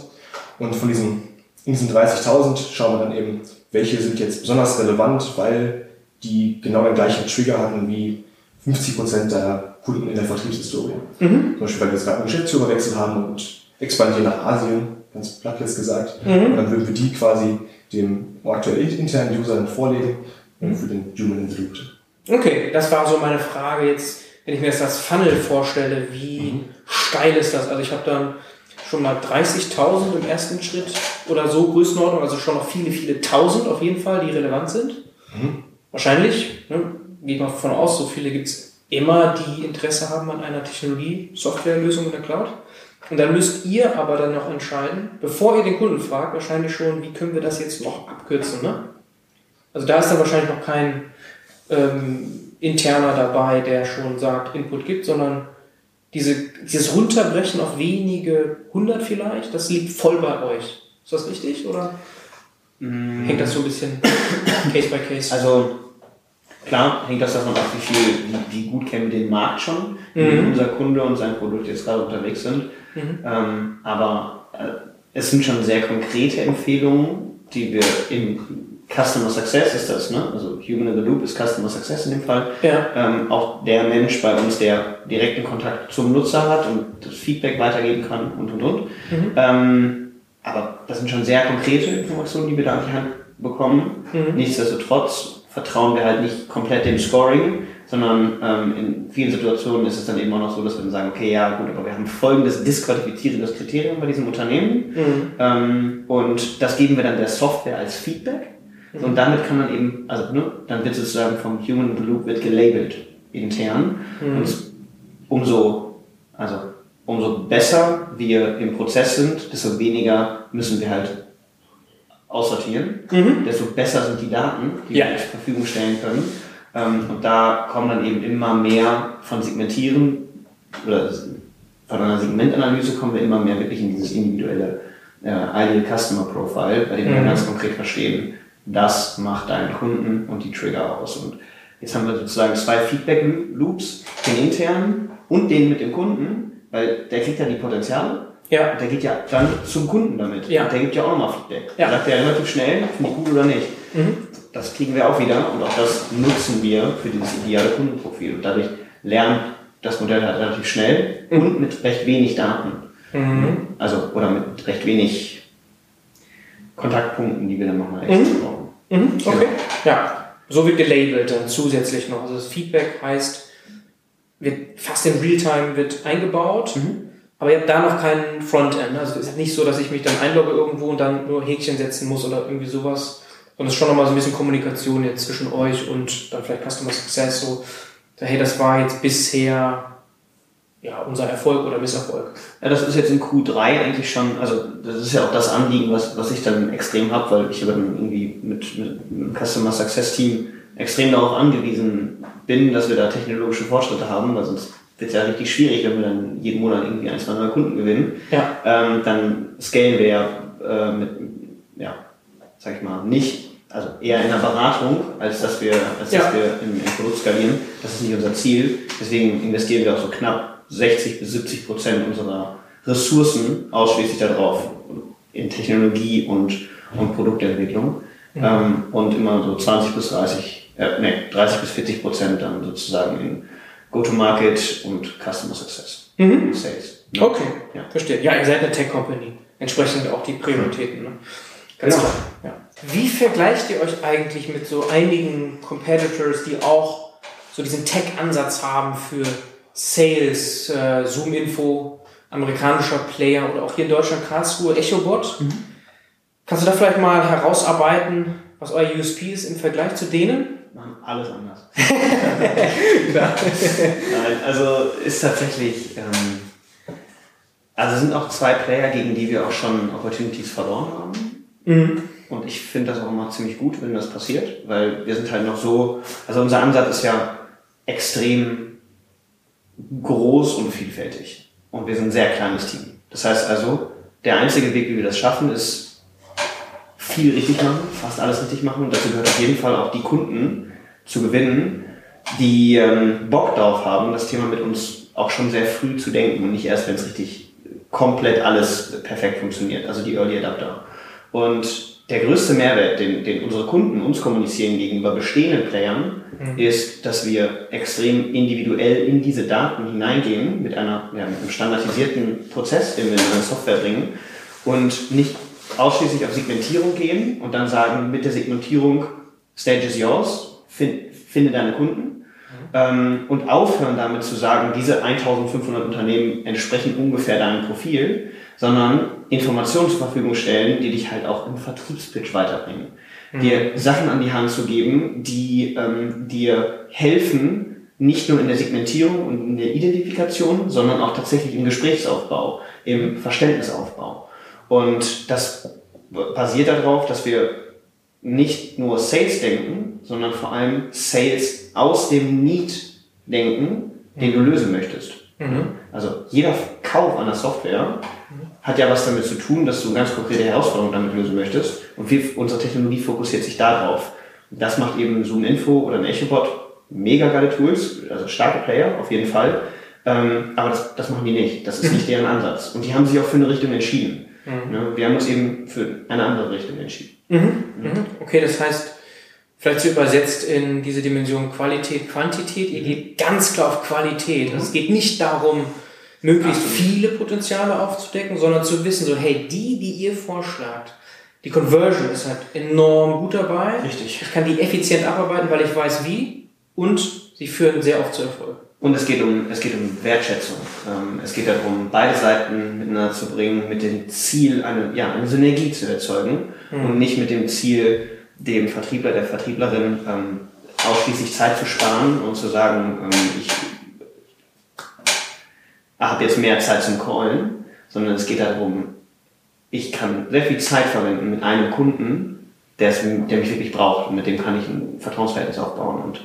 Und von diesen, diesen 30.000 schauen wir dann eben, welche sind jetzt besonders relevant, weil die genau den gleichen Trigger hatten wie 50% der Kunden in der Vertriebshistorie. Mhm. Zum Beispiel, weil wir jetzt gerade einen Geschäftsführerwechsel haben und expandieren nach Asien, ganz platt jetzt gesagt. Mhm. Und dann würden wir die quasi dem aktuell internen User vorlegen Mhm. für den Human in the Loop. Okay, das war so meine Frage jetzt, wenn ich mir jetzt das Funnel vorstelle, wie mhm. steil ist das? Also ich habe dann schon mal 30.000 im ersten Schritt oder so Größenordnung, also schon noch viele, viele Tausend auf jeden Fall, die relevant sind. Mhm. Wahrscheinlich, ne, geht man davon aus, so viele gibt es immer, die Interesse haben an einer Technologie, Softwarelösung in der Cloud. Und dann müsst ihr aber dann noch entscheiden, bevor ihr den Kunden fragt, wahrscheinlich schon, wie können wir das jetzt noch abkürzen, ne? Also da ist dann wahrscheinlich noch kein ähm, interner dabei, der schon sagt, Input gibt, sondern diese, dieses Runterbrechen auf wenige hundert vielleicht, das liegt voll bei euch. Ist das richtig oder mm. hängt das so ein bisschen Case by Case? Also klar hängt das davon ab, wie viel, wie, wie gut kennen wir den Markt schon, wie mhm. unser Kunde und sein Produkt jetzt gerade unterwegs sind. Mhm. Ähm, aber äh, es sind schon sehr konkrete Empfehlungen, die wir im Customer Success ist das, ne? also Human in the Loop ist Customer Success in dem Fall. Ja. Ähm, auch der Mensch bei uns, der direkten Kontakt zum Nutzer hat und das Feedback weitergeben kann und und und. Mhm. Ähm, aber das sind schon sehr konkrete Informationen, die wir da an die Hand bekommen. Mhm. Nichtsdestotrotz vertrauen wir halt nicht komplett dem Scoring, sondern ähm, in vielen Situationen ist es dann eben auch noch so, dass wir dann sagen, okay, ja gut, aber wir haben folgendes disqualifizierendes Kriterium bei diesem Unternehmen Mhm. ähm, und das geben wir dann der Software als Feedback und damit kann man eben, also ne, dann wird sozusagen vom Human Loop wird gelabelt intern und es- umso, also umso besser wir im Prozess sind, desto weniger müssen wir halt aussortieren, desto besser sind die Daten, die Ja. wir zur Verfügung stellen können. Ähm, und da kommen dann eben immer mehr von Segmentieren oder von einer Segmentanalyse kommen wir immer mehr wirklich in dieses individuelle äh, Ideal Customer Profile, bei dem wir Mhm. ganz konkret verstehen, das macht deinen Kunden und die Trigger aus. Und jetzt haben wir sozusagen zwei Feedback Loops, den internen und den mit dem Kunden, weil der kriegt ja die Potenziale Ja. und der geht ja dann zum Kunden damit. Ja. Und der gibt ja auch nochmal Feedback. Ja. Der sagt ja relativ schnell, finde ich gut oder nicht. Mhm. Das kriegen wir auch wieder und auch das nutzen wir für dieses ideale Kundenprofil. Und dadurch lernt das Modell halt relativ schnell und mit recht wenig Daten. Mhm. Also, oder mit recht wenig Kontaktpunkten, die wir dann nochmal extra Mhm. brauchen. Mhm. Okay. Ja. So wird gelabelt dann zusätzlich noch. Also das Feedback heißt, wird fast in Realtime wird eingebaut. Aber ihr habt da noch keinen Frontend. Also es ist nicht so, dass ich mich dann einlogge irgendwo und dann nur Häkchen setzen muss oder irgendwie sowas. Und es ist schon nochmal so ein bisschen Kommunikation jetzt zwischen euch und dann vielleicht Customer Success. So, hey, das war jetzt bisher ja, unser Erfolg oder Misserfolg. Ja, das ist jetzt in Q3 eigentlich schon, also das ist ja auch das Anliegen, was, was ich dann extrem habe, weil ich dann irgendwie mit, mit dem Customer Success Team extrem darauf angewiesen bin, dass wir da technologische Fortschritte haben, weil sonst wird es ja richtig schwierig, wenn wir dann jeden Monat irgendwie ein, zwei neue Kunden gewinnen. Ja. Ähm, dann scalen wir ja äh, mit, ja, sag ich mal, nicht, also eher in der Beratung, als dass wir, als Ja. dass wir im, im Produkt skalieren. Das ist nicht unser Ziel. Deswegen investieren wir auch so knapp 60 bis 70 Prozent unserer Ressourcen ausschließlich darauf, in Technologie und, und Produktentwicklung. Ähm, und immer so 20 bis 30, äh, nee, 30 bis 40 Prozent dann sozusagen in Go-to-Market und Customer Success. Mhm. Sales. Okay, Ja. verstehe. Ja, ihr seid eine Tech-Company. Entsprechend auch die Prioritäten. Ne? Ganz Genau. klar. Ja. Wie vergleicht ihr euch eigentlich mit so einigen Competitors, die auch so diesen Tech-Ansatz haben für Sales, äh, Zoom-Info, amerikanischer Player oder auch hier in Deutschland Karlsruhe EchoBot? Kannst du da vielleicht mal herausarbeiten, was euer USP ist im Vergleich zu denen? machen alles anders. Nein, also ist tatsächlich, ähm, also sind auch zwei Player, gegen die wir auch schon Opportunities verloren haben. Und ich finde das auch immer ziemlich gut, wenn das passiert, weil wir sind halt noch so, also unser Ansatz ist ja extrem groß und vielfältig. Und wir sind ein sehr kleines Team. Das heißt also, der einzige Weg, wie wir das schaffen, ist viel richtig machen, fast alles richtig machen. Und dazu gehört auf jeden Fall auch die Kunden zu gewinnen, die ähm, Bock darauf haben, das Thema mit uns auch schon sehr früh zu denken und nicht erst, wenn es richtig komplett alles perfekt funktioniert, also die Early Adapter. Und der größte Mehrwert, den, den unsere Kunden uns kommunizieren gegenüber bestehenden Playern, ist, dass wir extrem individuell in diese Daten hineingehen mit, einer, ja, mit einem standardisierten Prozess, den wir in eine Software bringen und nicht ausschließlich auf Segmentierung gehen und dann sagen, mit der Segmentierung, Stage is yours, find, finde deine Kunden. Ähm, und aufhören damit zu sagen, diese 1500 Unternehmen entsprechen ungefähr deinem Profil, sondern Informationen zur Verfügung stellen, die dich halt auch im Vertriebspitch weiterbringen. Dir Sachen an die Hand zu geben, die ähm, dir helfen, nicht nur in der Segmentierung und in der Identifikation, sondern auch tatsächlich im Gesprächsaufbau, im Verständnisaufbau. Und das basiert darauf, dass wir nicht nur Sales denken, sondern vor allem Sales aus dem Need denken, den du lösen möchtest. Also jeder Kauf einer Software hat ja was damit zu tun, dass du ganz konkrete Herausforderungen damit lösen möchtest. Und wir, unsere Technologie fokussiert sich darauf. Das macht eben Zoom Info oder ein EchoBot mega geile Tools, also starke Player auf jeden Fall. Ähm, aber das, das machen die nicht. Das ist nicht deren Ansatz. Und die haben sich auch für eine Richtung entschieden. Ne? Wir haben uns eben für eine andere Richtung entschieden. Mhm. Mhm. Okay, das heißt, vielleicht so übersetzt in diese Dimension Qualität, Quantität, ihr geht ganz klar auf Qualität. Also es geht nicht darum, möglichst viele Potenziale aufzudecken, sondern zu wissen, so, hey, die, die ihr vorschlagt, die Conversion ist halt enorm gut dabei. Richtig. Ich kann die effizient abarbeiten, weil ich weiß wie und sie führen sehr oft zu Erfolg. Und es geht um, es geht um Wertschätzung. Ähm, es geht darum, beide Seiten miteinander zu bringen, mit dem Ziel, eine, ja, eine Synergie zu erzeugen mhm. und nicht mit dem Ziel, dem Vertriebler, der Vertrieblerin ähm, ausschließlich Zeit zu sparen und zu sagen, ähm, ich habe jetzt mehr Zeit zum Callen, sondern es geht darum, ich kann sehr viel Zeit verwenden mit einem Kunden, der, es, der mich wirklich braucht und mit dem kann ich ein Vertrauensverhältnis aufbauen. Und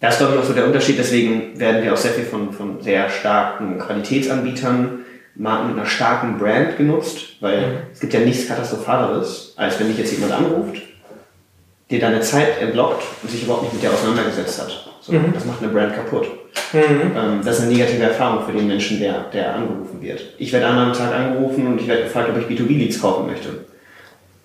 das ist, glaube ich, auch so der Unterschied. Deswegen werden wir auch sehr viel von, von sehr starken Qualitätsanbietern, Marken mit einer starken Brand genutzt, weil mhm. es gibt ja nichts Katastrophaleres, als wenn dich jetzt jemand anruft, dir deine Zeit entlockt und sich überhaupt nicht mit dir auseinandergesetzt hat. So, mhm. Das macht eine Brand kaputt. Mhm. Ähm, das ist eine negative Erfahrung für den Menschen, der, der angerufen wird. Ich werde an einem Tag angerufen und ich werde gefragt, ob ich B2B-Leads kaufen möchte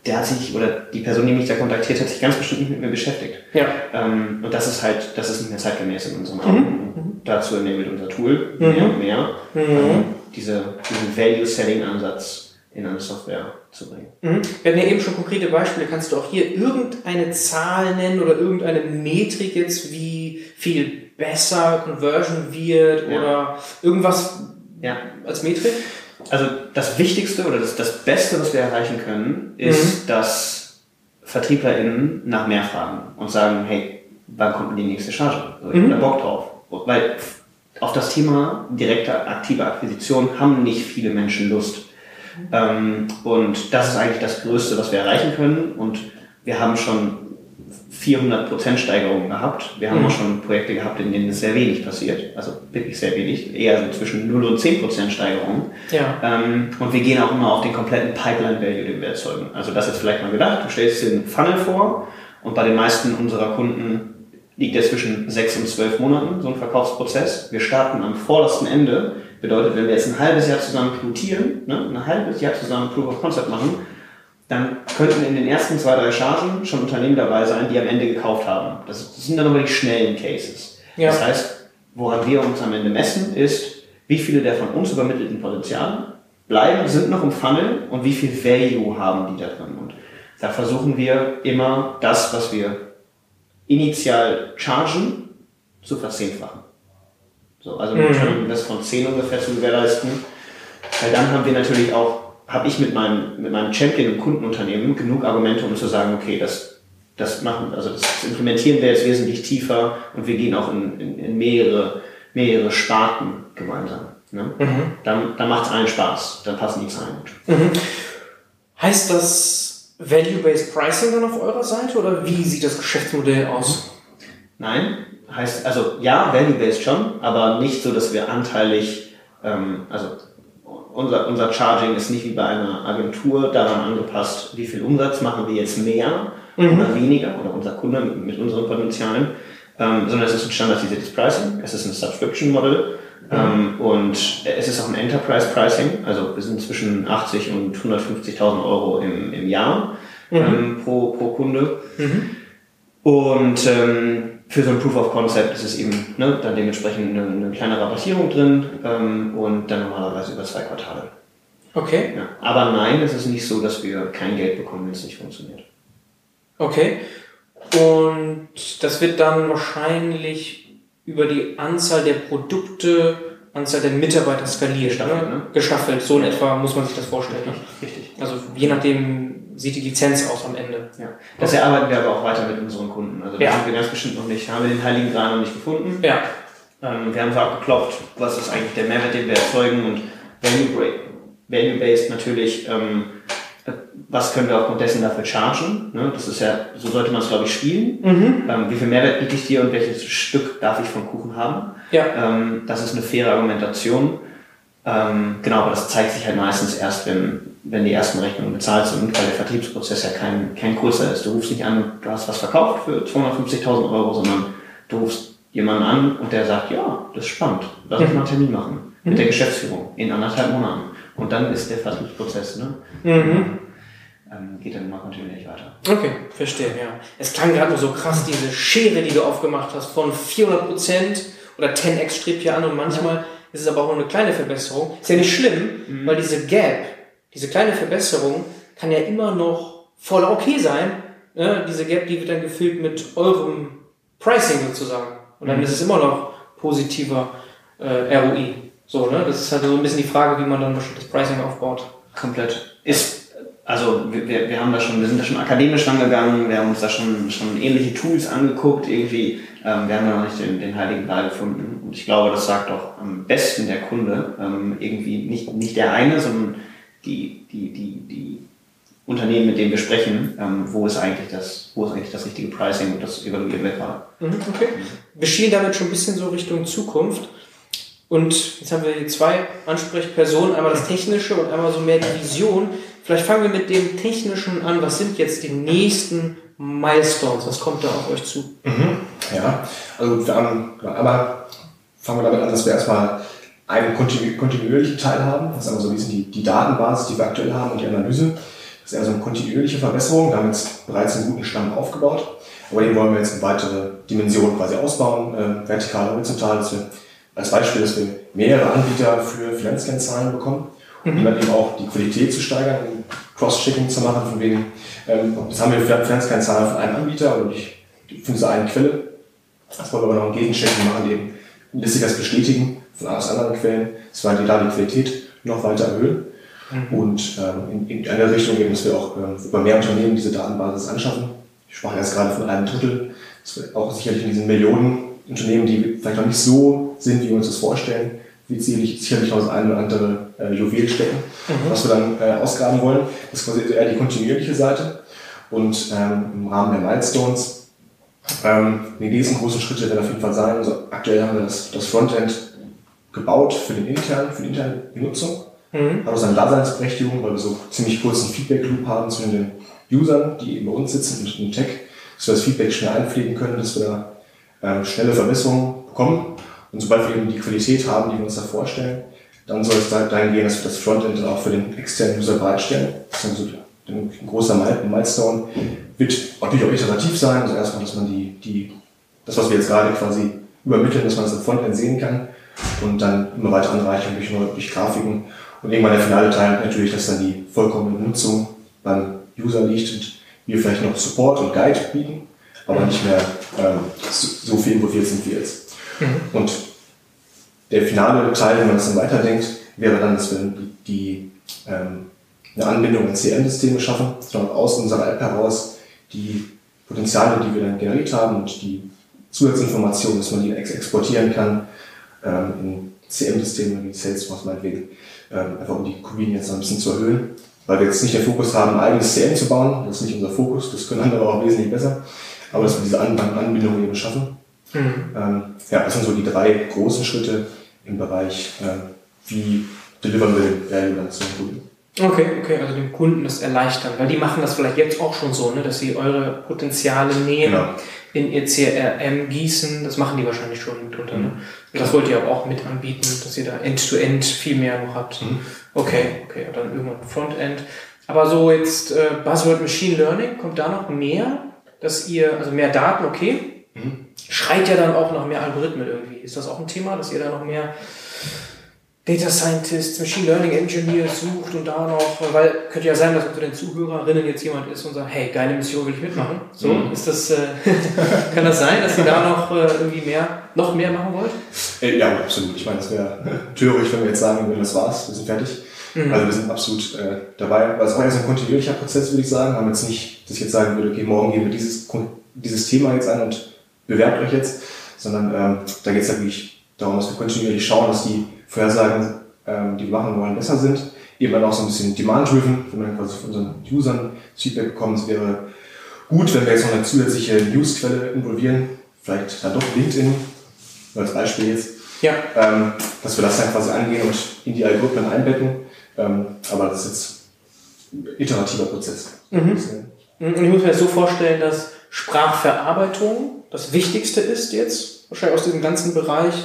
der hat sich, oder die Person, die mich da kontaktiert hat, sich ganz bestimmt nicht mit mir beschäftigt. Ja. Ähm, und das ist halt, das ist nicht mehr zeitgemäß in unserem Augen. Mhm. Dazu enabled unser Tool mhm. mehr und mehr, mhm. ähm, diese, diesen Value-Setting-Ansatz in eine Software zu bringen. Mhm. Wir hatten ja eben schon konkrete Beispiele. Kannst du auch hier irgendeine Zahl nennen oder irgendeine Metrik jetzt, wie viel besser Conversion wird ja. oder irgendwas ja. als Metrik? also das Wichtigste oder das, das Beste, was wir erreichen können, ist, mhm. dass VertrieblerInnen nach mehr fragen und sagen, hey, wann kommt denn die nächste Charge? So, ich mhm. da Bock drauf. Weil auf das Thema direkte aktive Akquisition haben nicht viele Menschen Lust. Ähm, und das ist eigentlich das Größte, was wir erreichen können. Und wir haben schon 400% Steigerung gehabt. Wir haben mhm. auch schon Projekte gehabt, in denen es sehr wenig passiert. Also wirklich sehr wenig. Eher so zwischen 0 und 10% Steigerung. Ja. Ähm, und wir gehen auch immer auf den kompletten Pipeline-Value, den wir erzeugen. Also das jetzt vielleicht mal gedacht. Du stellst dir einen Funnel vor und bei den meisten unserer Kunden liegt der zwischen 6 und 12 Monaten, so ein Verkaufsprozess. Wir starten am vordersten Ende. Bedeutet, wenn wir jetzt ein halbes Jahr zusammen pilotieren, ne, ein halbes Jahr zusammen Proof of Concept machen, dann könnten in den ersten zwei, drei Chargen schon Unternehmen dabei sein, die am Ende gekauft haben. Das, das sind dann aber die schnellen Cases. Ja. Das heißt, woran wir uns am Ende messen, ist, wie viele der von uns übermittelten Potenziale bleiben, sind noch im Funnel und wie viel Value haben die da drin. Und da versuchen wir immer das, was wir initial chargen, zu verzehnfachen. So, also mhm. Return das von 10 ungefähr zu gewährleisten. Weil dann haben wir natürlich auch habe ich mit meinem, mit meinem Champion und Kundenunternehmen genug Argumente, um zu sagen, okay, das, das machen, also das implementieren wir jetzt wesentlich tiefer und wir gehen auch in, in, in mehrere, mehrere Sparten gemeinsam. Ne? Mhm. Dann, dann macht es allen Spaß, dann passen die Zahlen gut. Mhm. Heißt das Value-Based Pricing dann auf eurer Seite oder wie sieht das Geschäftsmodell aus? Nein, heißt, also ja, Value-Based schon, aber nicht so, dass wir anteilig, ähm, also unser, unser Charging ist nicht wie bei einer Agentur daran angepasst, wie viel Umsatz machen wir jetzt mehr mhm. oder weniger oder unser Kunde mit, mit unseren Potenzialen, ähm, sondern es ist ein standardisiertes Pricing, es ist ein Subscription Model mhm. ähm, und es ist auch ein Enterprise Pricing, also wir sind zwischen 80 und 150.000 Euro im, im Jahr mhm. ähm, pro, pro Kunde. Mhm. Und ähm, für so ein Proof of Concept ist es eben ne, dann dementsprechend eine, eine kleine Rabattierung drin ähm, und dann normalerweise über zwei Quartale. Okay. Ja. Aber nein, es ist nicht so, dass wir kein Geld bekommen, wenn es nicht funktioniert. Okay. Und das wird dann wahrscheinlich über die Anzahl der Produkte, Anzahl der Mitarbeiter skaliert. Gestaffelt, ne? Gestaffelt. So in etwa muss man sich das vorstellen. Ne? Richtig. Also je nachdem, sieht die Lizenz aus am Ende. Ja. Das erarbeiten wir aber auch weiter mit unseren Kunden. Also da ja. sind wir ganz bestimmt noch nicht, haben wir den Heiligen Gral noch nicht gefunden. Ja. Ähm, wir haben so abgeklopft, was ist eigentlich der Mehrwert, den wir erzeugen und Value-Based natürlich, ähm, was können wir aufgrund dessen dafür chargen. Ne? Das ist ja, so sollte man es glaube ich spielen. Mhm. Ähm, wie viel Mehrwert biete ich dir und welches Stück darf ich vom Kuchen haben? Ja. Ähm, das ist eine faire Argumentation. Ähm, genau, aber das zeigt sich halt meistens erst, wenn, wenn die ersten Rechnungen bezahlt sind, weil der Vertriebsprozess ja kein, kein kurzer ist. Du rufst nicht an, du hast was verkauft für 250.000 Euro, sondern du rufst jemanden an und der sagt, ja, das ist spannend, lass uns mal einen Termin machen mit der Geschäftsführung in anderthalb Monaten. Und dann ist der Vertriebsprozess, ne? Mhm. Ähm, geht dann immer kontinuierlich weiter. Okay, verstehe, ja. Es klang gerade nur so krass, diese Schere, die du aufgemacht hast, von 400 Prozent oder 10x strebt hier an und manchmal ja. ist es aber auch nur eine kleine Verbesserung. Ist ja nicht schlimm, mhm. weil diese Gap, diese kleine Verbesserung kann ja immer noch voll okay sein. Ne? Diese Gap, die wird dann gefüllt mit eurem Pricing sozusagen. Und dann mhm. ist es immer noch positiver äh, ROI. So, ne? Das ist halt so ein bisschen die Frage, wie man dann das Pricing aufbaut. Komplett. Ist also wir, wir haben da schon, wir sind da schon akademisch rangegangen, wir haben uns da schon, schon ähnliche Tools angeguckt, irgendwie, ähm, wir haben da noch nicht den, den heiligen Gral gefunden. Und ich glaube, das sagt auch am besten der Kunde, ähm, irgendwie nicht, nicht der eine, sondern die, die, die, die Unternehmen, mit denen wir sprechen, ähm, wo ist eigentlich das, wo ist eigentlich das richtige Pricing und das evaluiert wir gerade. Mhm, okay. Wir schielen damit schon ein bisschen so Richtung Zukunft. Und jetzt haben wir hier zwei Ansprechpersonen, einmal das Technische und einmal so mehr die Vision. Vielleicht fangen wir mit dem Technischen an. Was sind jetzt die nächsten Milestones? Was kommt da auf euch zu? Mhm. Ja, also wir haben, einmal fangen wir damit an, dass wir erstmal einen kontinu kontinuierlichen Teil haben. Das ist einmal so ein bisschen die, die Datenbasis, die wir aktuell haben und die Analyse. Das ist eher so eine kontinuierliche Verbesserung. Wir haben jetzt bereits einen guten Stamm aufgebaut. Aber den wollen wir jetzt in weitere Dimensionen quasi ausbauen, äh, vertikal, horizontal, dass wir als Beispiel, dass wir mehrere Anbieter für Finanzkennzahlen bekommen mhm. und dann eben auch die Qualität zu steigern, Cross-Checking zu machen, von wegen, ähm, jetzt haben wir Finanzkennzahlen von einem Anbieter oder ich, von dieser einen Quelle. Das wollen wir aber noch ein Gegenchecking machen, eben lässt sich das bestätigen von aus anderen Quellen, dass wir da die Qualität noch weiter erhöhen. Mhm. Und ähm, in, in eine Richtung eben, dass wir auch ähm, über mehr Unternehmen diese Datenbasis anschaffen. Ich sprach jetzt gerade von einem Drittel, dass wir auch sicherlich in diesen Millionen Unternehmen, die vielleicht noch nicht so sind, wie wir uns das vorstellen, wird sicherlich, sicherlich noch das eine oder andere äh, Juwel stecken, mhm. was wir dann äh, ausgraben wollen. Das ist quasi eher die kontinuierliche Seite. Und ähm, im Rahmen der Milestones, ähm, die nächsten großen Schritte werden auf jeden Fall sein. Also aktuell haben wir das, das Frontend gebaut für den internen, für die interne Benutzung. Mhm. Hat auch seine Daseinsberechtigung, weil wir so ziemlich kurzen Feedback-Loop haben zwischen den Usern, die eben bei uns sitzen und im Tech, dass wir das Feedback schnell einpflegen können, dass wir da ähm, schnelle Verbesserungen bekommen. Und sobald wir eben die Qualität haben, die wir uns da vorstellen, dann soll es dahin gehen, dass wir das Frontend dann auch für den externen User bereitstellen. Das ist dann so ein großer Milestone. Wird natürlich auch iterativ sein. Also erstmal, dass man die, die, das, was wir jetzt gerade quasi übermitteln, dass man das im Frontend sehen kann und dann immer weiter anreichern durch, durch Grafiken. Und irgendwann der finale Teil natürlich, dass dann die vollkommene Nutzung beim User liegt und wir vielleicht noch Support und Guide bieten aber nicht mehr ähm, so, viel involviert sind wie jetzt. Mhm. Und der finale Teil, wenn man das dann weiterdenkt, wäre dann, dass wir die, die ähm, eine Anbindung an CM-Systeme schaffen, sondern aus unserer App heraus die Potenziale, die wir dann generiert haben und die Zusatzinformationen, dass man die exportieren kann ähm, in CM-Systeme wie Salesforce meinetwegen, ähm, einfach um die Convenience ein bisschen zu erhöhen. Weil wir jetzt nicht den Fokus haben, ein eigenes CM zu bauen, das ist nicht unser Fokus, das können andere auch wesentlich besser aber dass wir diese Anbindung eben schaffen. Mhm. Ähm, ja, das sind so die drei großen Schritte im Bereich, äh, wie delivern wir den Value dann zum Kunden. Okay, okay, also dem Kunden das erleichtern, weil die machen das vielleicht jetzt auch schon so, ne, dass sie eure Potenziale nehmen, genau. In ihr CRM gießen, das machen die wahrscheinlich schon mitunter. Ne? Mhm. Das wollt ihr aber auch mit anbieten, dass ihr da End-to-End -End viel mehr noch habt. Mhm. Okay, okay, und dann irgendwann Frontend. Aber so jetzt äh, Buzzword Machine Learning, kommt da noch mehr? dass ihr, also mehr Daten, okay, mhm. schreit ja dann auch nach mehr Algorithmen irgendwie. Ist das auch ein Thema, dass ihr da noch mehr Data Scientists, Machine Learning Engineers sucht und da noch, weil könnte ja sein, dass unter den Zuhörerinnen jetzt jemand ist und sagt, hey, geile Mission will ich mitmachen. So, mhm. ist das, äh, kann das sein, dass ihr da noch äh, irgendwie mehr, noch mehr machen wollt? Äh, ja, absolut. Ich meine, das wäre töricht, wenn wir jetzt sagen würden, das war's, wir sind fertig. Mhm. Also wir sind absolut äh, dabei. Also es war jetzt ein kontinuierlicher Prozess, würde ich sagen. Haben jetzt nicht, dass ich jetzt sagen würde, okay, morgen gehen wir dieses, dieses Thema jetzt an und bewerbt euch jetzt, sondern ähm, da geht es ja wirklich darum, dass wir kontinuierlich schauen, dass die Vorhersagen, ähm, die wir machen wollen, besser sind. Eben dann auch so ein bisschen demand-driven, wenn wir quasi von unseren Usern Feedback bekommen. Es wäre gut, wenn wir jetzt noch eine zusätzliche Newsquelle involvieren, vielleicht dann doch LinkedIn, als Beispiel jetzt. Ja. Ähm, dass wir das dann quasi angehen und in die Algorithmen einbetten ähm, aber das ist jetzt ein iterativer Prozess. Mhm. Und ich muss mir das so vorstellen, dass Sprachverarbeitung das Wichtigste ist jetzt, wahrscheinlich aus diesem ganzen Bereich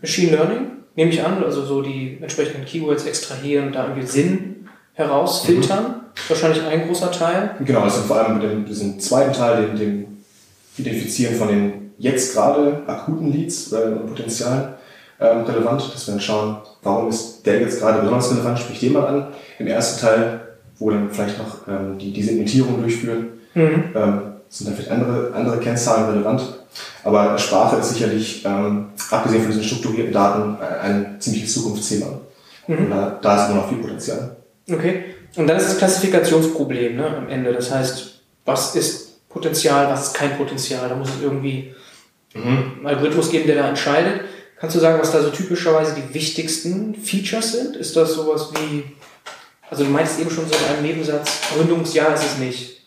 Machine Learning. Nehme ich an, also so die entsprechenden Keywords extrahieren, da irgendwie Sinn herausfiltern. Mhm. Wahrscheinlich ein großer Teil. Genau, also vor allem mit dem, diesem zweiten Teil, dem, dem Identifizieren von den jetzt gerade akuten Leads äh, Potenzialen ähm, relevant, dass wir dann schauen, warum ist der jetzt gerade besonders relevant, sprich den mal an. Im ersten Teil, wo dann vielleicht noch ähm, die, die Segmentierung durchführen, mhm. ähm, sind dann vielleicht andere, andere Kennzahlen relevant. Aber Sprache ist sicherlich, ähm, abgesehen von diesen strukturierten Daten, ein ziemliches Zukunftsthema. Mhm. Da, da ist immer noch viel Potenzial. Okay. Und dann ist das Klassifikationsproblem ne, am Ende. Das heißt, was ist Potenzial, was ist kein Potenzial? Da muss es irgendwie mhm. einen Algorithmus geben, der da entscheidet. Kannst du sagen, was da so typischerweise die wichtigsten Features sind? Ist das sowas wie, also du meinst eben schon so in einem Nebensatz, Gründungsjahr ist es nicht.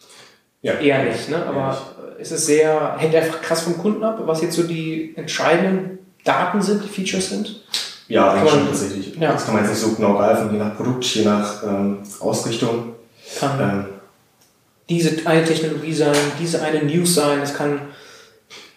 Ja. Eher nicht, ne? Aber. Ist es sehr, hängt einfach krass vom Kunden ab, was jetzt so die entscheidenden Daten sind, die Features sind? Ja, eigentlich schon tatsächlich. Ja. Das kann man jetzt nicht so genau greifen, je nach Produkt, je nach ähm, Ausrichtung. Kann ähm, diese eine Technologie sein, diese eine News sein, es kann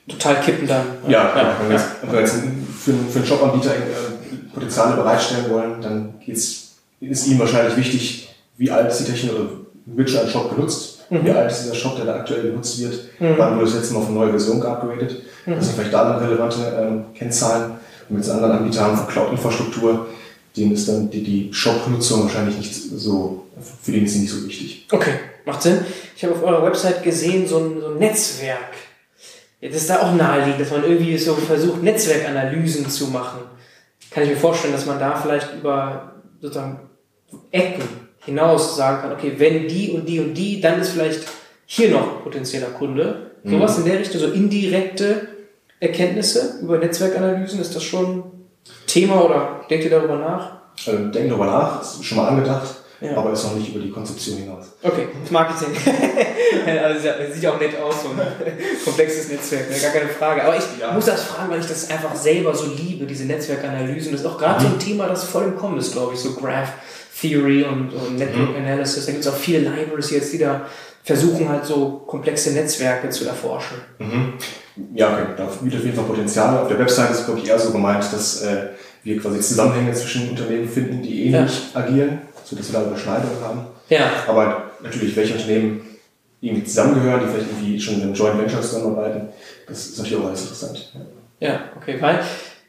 total kippen dann. Ja, ja. Wenn, wir jetzt, wenn wir jetzt für, für einen Jobanbieter äh, Potenziale bereitstellen wollen, dann geht's, ist ihm wahrscheinlich wichtig, wie alt ist die Technologie, wird schon ein Shop benutzt, mhm. wie alt ist dieser Shop, der da aktuell genutzt wird, mhm. wann wurde das letzte Mal auf eine neue Version geupgradet. Mhm. Das sind vielleicht da dann relevante ähm, Kennzahlen. Und mit anderen Anbietern haben von Cloud-Infrastruktur, denen ist dann die, die Shop-Nutzung wahrscheinlich nicht so, für den ist sie nicht so wichtig. Okay, macht Sinn. Ich habe auf eurer Website gesehen, so ein, so ein Netzwerk Jetzt ist da auch naheliegend, dass man irgendwie so versucht, Netzwerkanalysen zu machen. Kann ich mir vorstellen, dass man da vielleicht über sozusagen Ecken hinaus sagen kann, okay, wenn die und die und die, dann ist vielleicht hier noch potenzieller Kunde. Mhm. Sowas in der Richtung, so indirekte Erkenntnisse über Netzwerkanalysen, ist das schon Thema oder denkt ihr darüber nach? Also, denken darüber nach, ist schon mal angedacht. Ja. Aber ist noch nicht über die Konzeption hinaus. Okay, Marketing. also sieht auch nett aus, so ein komplexes Netzwerk, ne? gar keine Frage. Aber ich ja. muss das fragen, weil ich das einfach selber so liebe, diese Netzwerkanalysen. Das ist auch gerade mhm. so ein Thema, das voll im Kommen ist, glaube ich, so Graph Theory und, und Network mhm. Analysis. Da gibt es auch viele Libraries jetzt, die da versuchen halt so komplexe Netzwerke zu erforschen. Mhm. Ja, okay, da bietet auf jeden Fall Potenzial. Auf der Website ist, glaube ich, eher so gemeint, dass äh, wir quasi Zusammenhänge zwischen Unternehmen finden, die ähnlich ja. agieren sodass wir da Überschneidungen haben. Ja. Aber natürlich, welche Unternehmen irgendwie zusammengehören, die vielleicht irgendwie schon in Joint Venture zusammenarbeiten, das ist natürlich auch alles interessant. Ja, ja okay, weil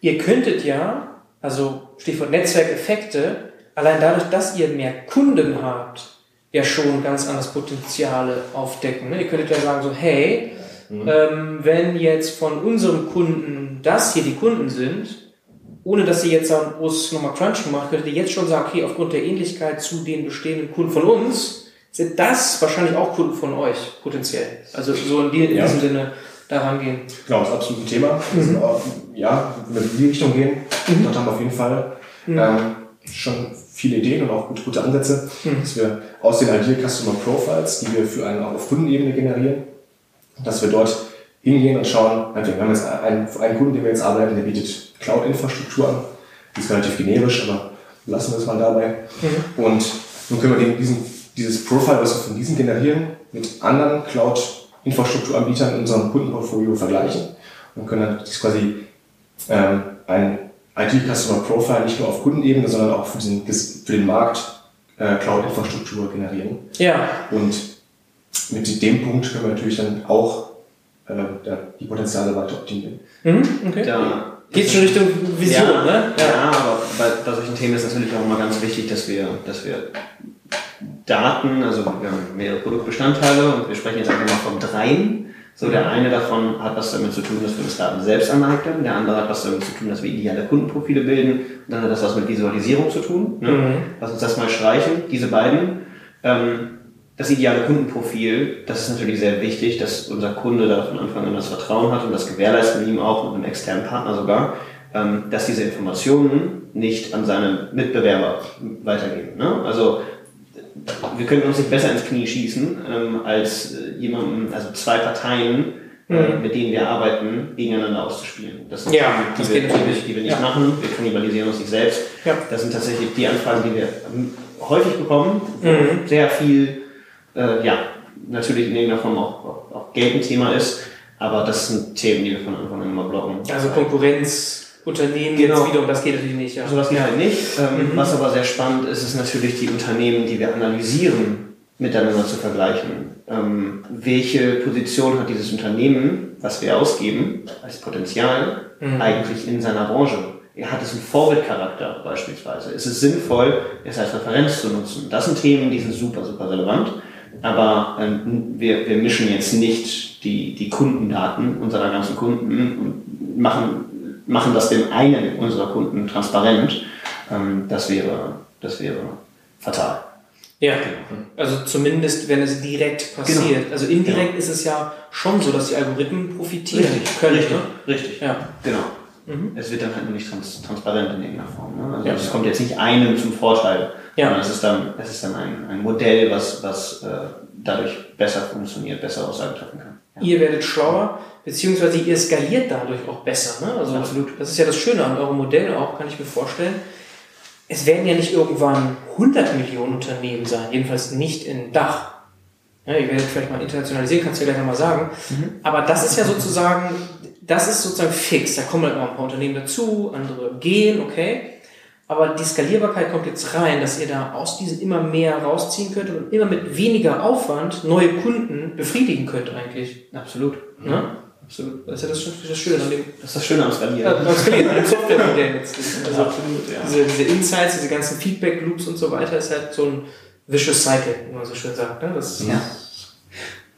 ihr könntet ja, also Stichwort Netzwerkeffekte, allein dadurch, dass ihr mehr Kunden habt, ja schon ganz anderes Potenziale aufdecken. Ne? Ihr könntet ja sagen so, hey, mhm. ähm, wenn jetzt von unserem Kunden das hier die Kunden sind, ohne dass ihr jetzt sagen, groß nochmal Crunch macht, könntet ihr jetzt schon sagen, okay, aufgrund der Ähnlichkeit zu den bestehenden Kunden von uns, sind das wahrscheinlich auch Kunden von euch, potenziell. Also so in, die, in ja. diesem Sinne da rangehen. Genau, das ist absolut ein Thema. Mhm. Auch, ja, wenn wir in die Richtung gehen, mhm. dort haben wir auf jeden Fall mhm. ähm, schon viele Ideen und auch gute, gute Ansätze, mhm. dass wir aus den Ideal Customer Profiles, die wir für einen auch auf Kundenebene generieren, dass wir dort hingehen und schauen, wir haben jetzt einen, einen Kunden, den wir jetzt arbeiten, der bietet Cloud-Infrastruktur an. Die ist relativ generisch, aber lassen wir es mal dabei. Mhm. Und nun können wir den, diesen, dieses Profile, was wir von diesen generieren, mit anderen Cloud-Infrastrukturanbietern in unserem Kundenportfolio vergleichen und können dann quasi ähm, ein IT-Customer Profile nicht nur auf Kundenebene, sondern auch für den, für den Markt äh, Cloud-Infrastruktur generieren. Ja. Und mit dem Punkt können wir natürlich dann auch äh, die Potenziale weiter optimieren. Mhm, okay. Da Geht schon Richtung Vision, ja, ne? Ja. ja, aber bei, bei solchen Themen ist natürlich auch immer ganz wichtig, dass wir, dass wir Daten, also wir haben mehrere Produktbestandteile und wir sprechen jetzt einfach mal von dreien. So, der eine davon hat was damit zu tun, dass wir uns Daten selbst aneignen, der andere hat was damit zu tun, dass wir ideale Kundenprofile bilden, und dann hat das was mit Visualisierung zu tun. Ne? Mhm. Lass uns das mal streichen, diese beiden. Ähm, das ideale Kundenprofil, das ist natürlich sehr wichtig, dass unser Kunde da von Anfang an das Vertrauen hat und das gewährleisten wir ihm auch mit einem externen Partner sogar, ähm, dass diese Informationen nicht an seine Mitbewerber weitergehen. Ne? Also wir könnten uns nicht besser ins Knie schießen, ähm, als äh, jemanden, also zwei Parteien, äh, mhm. mit denen wir arbeiten, gegeneinander auszuspielen. Das sind ja, die, die, wir, die, wir, die wir nicht ja. machen, wir kannibalisieren uns nicht selbst. Ja. Das sind tatsächlich die Anfragen, die wir häufig bekommen, mhm. sehr viel äh, ja, natürlich in irgendeiner Form auch, auch, auch Geld ein Thema ist, aber das sind Themen, die wir von Anfang an immer blocken. Also Konkurrenz Unternehmen Genau. jetzt wiederum, das geht natürlich nicht. Ja. Sowas geht halt nicht. Ähm, Mhm. Was aber sehr spannend ist, ist natürlich die Unternehmen, die wir analysieren, miteinander zu vergleichen. Ähm, welche Position hat dieses Unternehmen, was wir ausgeben, als Potenzial, Mhm. eigentlich in seiner Branche? Hat es einen Vorbildcharakter beispielsweise? Ist es sinnvoll, es als Referenz zu nutzen? Das sind Themen, die sind super, super relevant. Aber ähm, wir, wir mischen jetzt nicht die, die Kundendaten unserer ganzen Kunden und machen, machen das dem einen unserer Kunden transparent. Ähm, das, wäre, das wäre fatal. Ja, also zumindest, wenn es direkt passiert. Also indirekt ist es ja schon so, dass die Algorithmen profitieren können. richtig, Ne? richtig. Ja. Genau. Mhm. Es wird dann halt nur nicht trans transparent in irgendeiner Form. Ne? Also Ja. es kommt jetzt nicht einem zum Vorteil, Ja. sondern es ist dann, es ist dann ein, ein Modell, was, was äh, dadurch besser funktioniert, besser Aussagen treffen kann. Ja. Ihr werdet schlauer, beziehungsweise ihr skaliert dadurch auch besser. Ne? Also Absolut. Das ist ja das Schöne an eurem Modell auch, kann ich mir vorstellen. Es werden ja nicht irgendwann 100 Millionen Unternehmen sein, jedenfalls nicht in Dach. Ja, ihr werdet vielleicht mal internationalisieren, kannst du ja gleich nochmal sagen. Aber das ist ja sozusagen, das ist sozusagen fix. Da kommen halt noch ein paar Unternehmen dazu, andere gehen, okay. Aber die Skalierbarkeit kommt jetzt rein, dass ihr da aus diesen immer mehr rausziehen könnt und immer mit weniger Aufwand neue Kunden befriedigen könnt eigentlich. Absolut. Ne? Absolut. Das ist ja das, das Schöne an dem Das ist das Schöne am Skalieren. ja, skalieren, an dem Softwaremodell letztlich. Also Absolut, ja. diese, diese Insights, diese ganzen Feedback-Loops und so weiter ist halt so ein Vicious Cycle, wie man so schön sagt. Ne? Das Ja.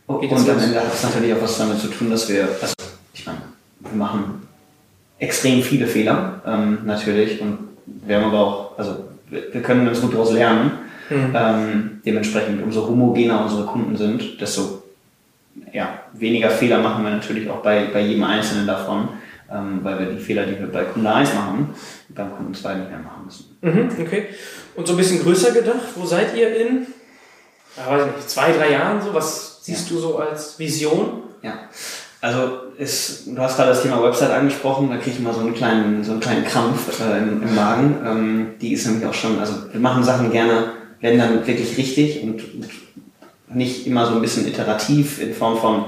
Und Geht jetzt am los? Ende hat es natürlich auch was damit zu tun, dass wir, also ich meine, wir machen extrem viele Fehler, ähm, natürlich, und wir haben aber auch, also wir, können uns gut daraus lernen. Mhm. Ähm, dementsprechend, umso homogener unsere Kunden sind, desto ja, weniger Fehler machen wir natürlich auch bei, bei jedem Einzelnen davon, ähm, weil wir die Fehler, die wir bei Kunde 1 machen, beim Kunden 2 nicht mehr machen müssen. Mhm, okay. Und so ein bisschen größer gedacht, wo seid ihr in, ja, weiß ich nicht, zwei, drei Jahren so? Was siehst du so als Vision? Ja. Also ist, du hast gerade das Thema Website angesprochen, da kriege ich immer so einen kleinen, so einen kleinen Krampf äh, im, im Magen. Ähm, die ist nämlich auch schon, also wir machen Sachen gerne, werden dann wirklich richtig und, und nicht immer so ein bisschen iterativ in Form von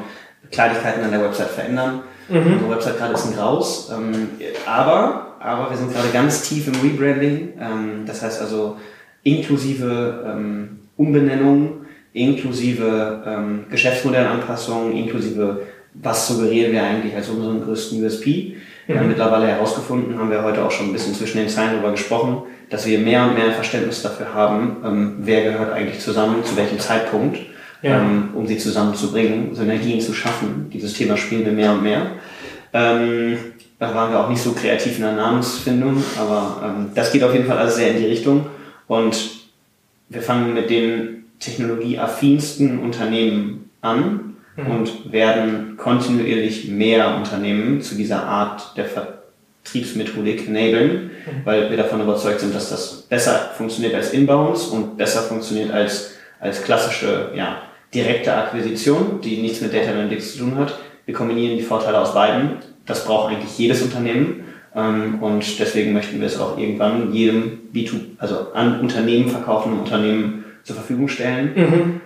Kleinigkeiten an der Website verändern. Unsere Website gerade ist ein Graus. Ähm, aber, aber wir sind gerade ganz tief im Rebranding. Ähm, das heißt also inklusive ähm, Umbenennung, inklusive ähm, Geschäftsmodellanpassungen, inklusive was suggerieren wir eigentlich als unseren größten USP. Wir haben mittlerweile herausgefunden, haben wir heute auch schon ein bisschen zwischen den Zeilen darüber gesprochen, dass wir mehr und mehr ein Verständnis dafür haben, ähm, wer gehört eigentlich zusammen, zu welchem Zeitpunkt, Ja. ähm, um sie zusammenzubringen, Synergien zu schaffen. Dieses Thema spielen wir mehr und mehr. Ähm, da waren wir auch nicht so kreativ in der Namensfindung, aber ähm, das geht auf jeden Fall alles sehr in die Richtung. Und wir fangen mit den technologieaffinsten Unternehmen an und werden kontinuierlich mehr Unternehmen zu dieser Art der Vertriebsmethodik enablen, weil wir davon überzeugt sind, dass das besser funktioniert als Inbounds und besser funktioniert als, als klassische ja, direkte Akquisition, die nichts mit Data Analytics zu tun hat. Wir kombinieren die Vorteile aus beiden. Das braucht eigentlich jedes Unternehmen. Ähm, Und deswegen möchten wir es auch irgendwann jedem B2, also an Unternehmen verkaufenden Unternehmen zur Verfügung stellen.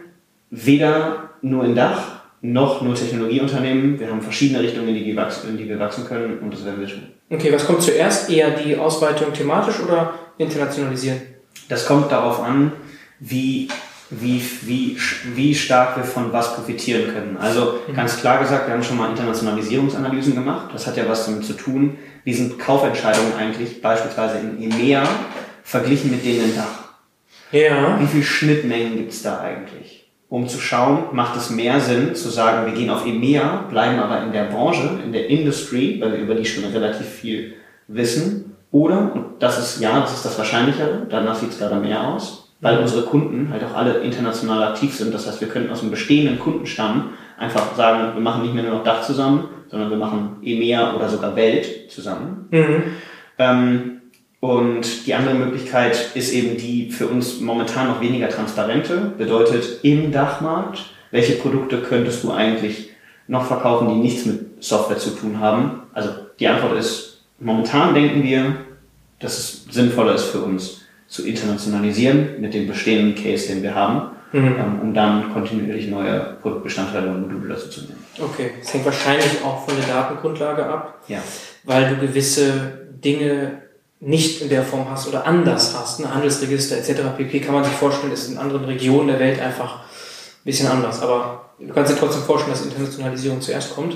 Weder nur in Dach, noch nur Technologieunternehmen. Wir haben verschiedene Richtungen, in die wir wachsen, in die wir wachsen können und das werden wir tun. Okay, was kommt zuerst? Eher die Ausweitung thematisch oder internationalisieren? Das kommt darauf an, wie, wie, wie, wie stark wir von was profitieren können. Also ganz klar gesagt, wir haben schon mal Internationalisierungsanalysen gemacht. Das hat ja was damit zu tun, wie sind Kaufentscheidungen eigentlich beispielsweise in EMEA verglichen mit denen in Dach. Ja. Wie viele Schnittmengen gibt es da eigentlich? Um zu schauen, macht es mehr Sinn zu sagen, wir gehen auf EMEA, bleiben aber in der Branche, in der Industry, weil wir über die schon relativ viel wissen. Oder, und das ist ja, das ist das Wahrscheinlichere, danach sieht es gerade mehr aus, weil unsere Kunden halt auch alle international aktiv sind. Das heißt, wir könnten aus dem bestehenden Kundenstamm einfach sagen, wir machen nicht mehr nur noch Dach zusammen, sondern wir machen EMEA oder sogar Welt zusammen. Mhm. Ähm, und die andere Möglichkeit ist eben die für uns momentan noch weniger transparente, bedeutet im Dachmarkt, welche Produkte könntest du eigentlich noch verkaufen, die nichts mit Software zu tun haben? Also die Antwort ist, momentan denken wir, dass es sinnvoller ist für uns zu internationalisieren mit dem bestehenden Case, den wir haben, ähm, um dann kontinuierlich neue Produktbestandteile und Module dazu zu nehmen. Okay, das hängt wahrscheinlich auch von der Datengrundlage ab, Ja. weil du gewisse Dinge nicht in der Form hast oder anders hast, ein Handelsregister etc. pp. kann man sich vorstellen, ist in anderen Regionen der Welt einfach ein bisschen anders. Aber du kannst dir trotzdem vorstellen, dass Internationalisierung zuerst kommt.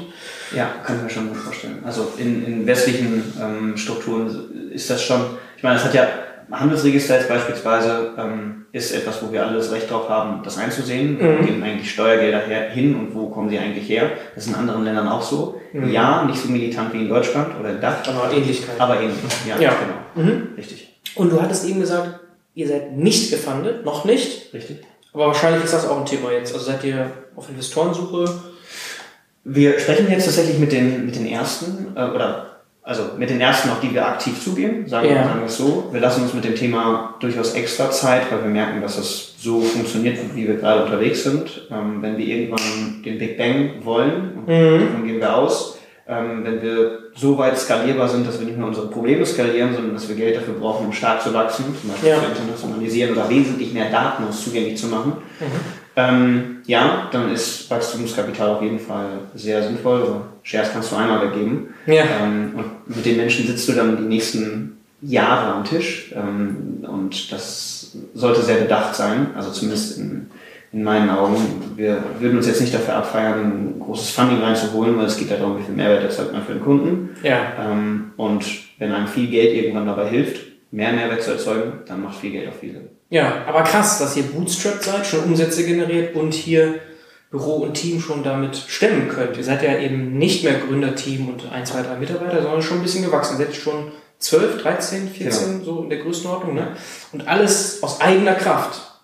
Ja, kann ich mir schon gut vorstellen. Also in, in westlichen ähm, Strukturen ist das schon, ich meine, es hat ja Handelsregister jetzt beispielsweise ähm, ist etwas, wo wir alle das Recht drauf haben, das einzusehen. Mhm. Wo gehen eigentlich Steuergelder her, hin und wo kommen sie eigentlich her? Das ist in anderen Ländern auch so. Mhm. Ja, nicht so militant wie in Deutschland oder in Dach. Aber Ähnlichkeit. Aber ähnlich, ja, ja. genau. Mhm. Richtig. Und du hattest eben gesagt, ihr seid nicht gefundet, noch nicht. Richtig. Aber wahrscheinlich ist das auch ein Thema jetzt. Also seid ihr auf Investorensuche? Wir sprechen jetzt tatsächlich mit den, mit den ersten, äh, oder also mit den ersten, auf die wir aktiv zugehen, sagen, ja. sagen wir es so. Wir lassen uns mit dem Thema durchaus extra Zeit, weil wir merken, dass es so funktioniert, wie wir gerade unterwegs sind. Ähm, wenn wir irgendwann den Big Bang wollen, mhm. davon gehen wir aus, ähm, wenn wir so weit skalierbar sind, dass wir nicht nur unsere Probleme skalieren, sondern dass wir Geld dafür brauchen, um stark zu wachsen, zum Beispiel ja. zu internationalisieren oder wesentlich mehr Daten uns zugänglich zu machen, mhm ähm, ja, dann ist Wachstumskapital auf jeden Fall sehr sinnvoll. Also Shares kannst du einmal weggeben. Ja. Ähm, und mit den Menschen sitzt du dann die nächsten Jahre am Tisch. Ähm, und das sollte sehr bedacht sein. Also zumindest in, in meinen Augen. Wir würden uns jetzt nicht dafür abfeiern, ein großes Funding reinzuholen, weil es geht ja darum, wie viel Mehrwert erzeugt man für den Kunden. Ja. Ähm, und wenn einem viel Geld irgendwann dabei hilft, mehr Mehrwert zu erzeugen, dann macht viel Geld auch viel Sinn. Ja, aber krass, dass ihr bootstrapped seid, schon Umsätze generiert und hier Büro und Team schon damit stemmen könnt. Ihr seid ja eben nicht mehr Gründerteam und ein, zwei, drei Mitarbeiter, sondern schon ein bisschen gewachsen. Seid schon 12, 13, 14, genau. so in der Größenordnung, ne? Und alles aus eigener Kraft.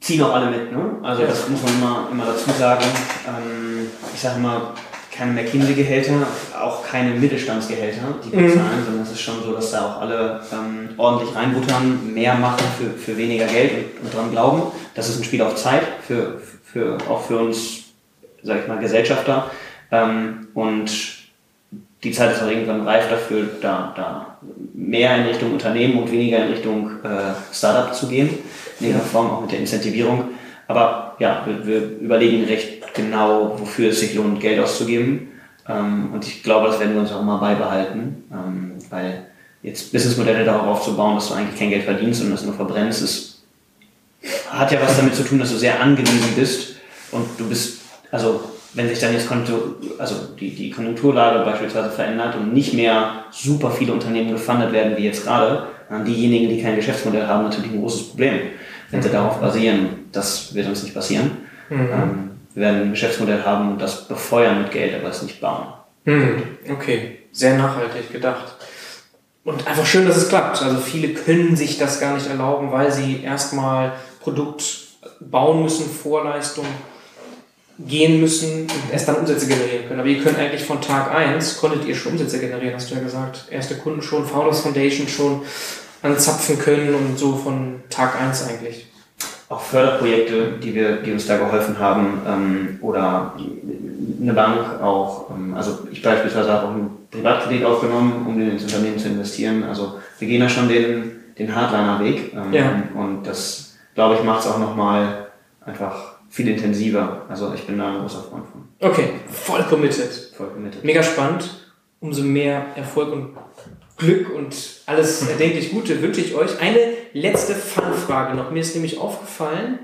Ziehen auch alle mit, ne? Also das muss man immer, immer dazu sagen. Ähm, ich sage immer, keine McKinsey-Gehälter, auch keine Mittelstandsgehälter, die wir mhm. zahlen, sondern es ist schon so, dass da auch alle ähm, ordentlich reinbuttern, mehr machen für, für weniger Geld und, und dran glauben. Das ist ein Spiel auf Zeit, für, für, auch für uns, sag ich mal, Gesellschafter. Ähm, und die Zeit ist auch irgendwann reif dafür, da, da mehr in Richtung Unternehmen und weniger in Richtung äh, Startup zu gehen, irgendeiner Form auch mit der Incentivierung. Aber ja, wir, wir überlegen recht genau, wofür es sich lohnt, Geld auszugeben. Ähm, und ich glaube, das werden wir uns auch immer beibehalten, ähm, weil jetzt Businessmodelle darauf aufzubauen, dass du eigentlich kein Geld verdienst und das nur verbrennst, ist, hat ja was damit zu tun, dass du sehr angewiesen bist und du bist, also wenn sich dann jetzt Konjunktur, also die, die Konjunkturlage beispielsweise verändert und nicht mehr super viele Unternehmen gefundet werden wie jetzt gerade, dann diejenigen, die kein Geschäftsmodell haben, natürlich ein großes Problem wenn sie darauf basieren, das wird uns nicht passieren. Mhm. Ähm, wir werden ein Geschäftsmodell haben und das befeuern mit Geld, aber es nicht bauen. Mhm. Okay, sehr nachhaltig gedacht. Und einfach schön, dass es klappt. Also viele können sich das gar nicht erlauben, weil sie erstmal Produkt bauen müssen, Vorleistung gehen müssen und erst dann Umsätze generieren können. Aber ihr könnt eigentlich von Tag 1, konntet ihr schon Umsätze generieren, hast du ja gesagt. Erste Kunden schon, Founders Foundation schon, anzapfen können und so von Tag eins eigentlich. Auch Förderprojekte, die wir, die uns da geholfen haben, ähm, oder eine Bank auch, ähm, also ich beispielsweise habe auch einen Privatkredit aufgenommen, um ins Unternehmen zu investieren. Also wir gehen da schon den, den Hardliner-Weg ähm, ja. und das, glaube ich, macht es auch nochmal einfach viel intensiver. Also ich bin da ein großer Freund von. Okay, voll committed. Voll committed. Mega spannend. Umso mehr Erfolg und Glück und alles erdenklich Gute wünsche ich euch. Eine letzte Fangfrage noch. Mir ist nämlich aufgefallen,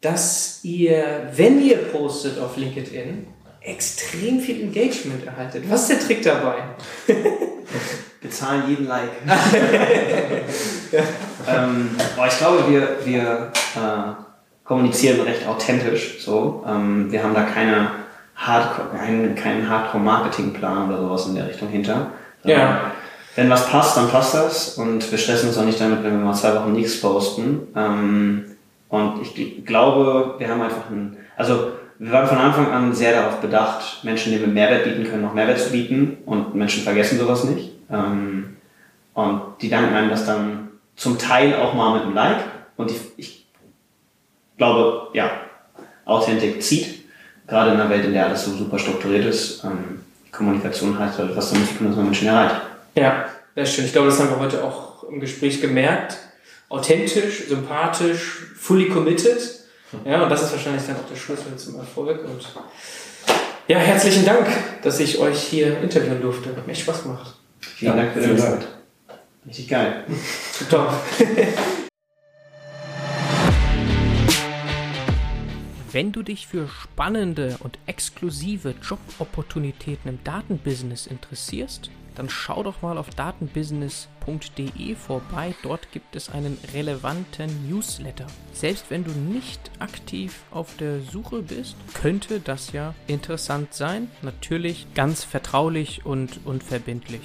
dass ihr, wenn ihr postet auf LinkedIn, extrem viel Engagement erhaltet. Was ist der Trick dabei? Bezahlen jeden Like. ja. ähm, aber ich glaube, wir, wir äh, kommunizieren recht authentisch. So. Ähm, wir haben da keine Hardcore, keinen, keinen Hardcore-Marketing-Plan oder sowas in der Richtung hinter. Ja wenn was passt, dann passt das und wir stressen uns auch nicht damit, wenn wir mal zwei Wochen nichts posten. Ähm, und ich glaube, wir haben einfach ein, also wir waren von Anfang an sehr darauf bedacht, Menschen, denen wir Mehrwert bieten können, noch Mehrwert zu bieten und Menschen vergessen sowas nicht. Ähm, und die danken einem das dann zum Teil auch mal mit einem Like und ich, ich glaube, ja, Authentik zieht, gerade in einer Welt, in der alles so super strukturiert ist. Ähm, Kommunikation heißt halt was damit zu tun, dass man Menschen erreicht. Ja, das stimmt. Ich glaube, das haben wir heute auch im Gespräch gemerkt. Authentisch, sympathisch, fully committed. Ja, und das ist wahrscheinlich dann auch der Schlüssel zum Erfolg. Und ja, herzlichen Dank, dass ich euch hier interviewen durfte. Hat mir echt Spaß gemacht. Vielen ja, Dank für die Zeit. Richtig geil. Top. Wenn du dich für spannende und exklusive Jobopportunitäten im Datenbusiness interessierst, dann schau doch mal auf datenbusiness.de vorbei. Dort gibt es einen relevanten Newsletter. Selbst wenn du nicht aktiv auf der Suche bist, könnte das ja interessant sein. Natürlich ganz vertraulich und unverbindlich.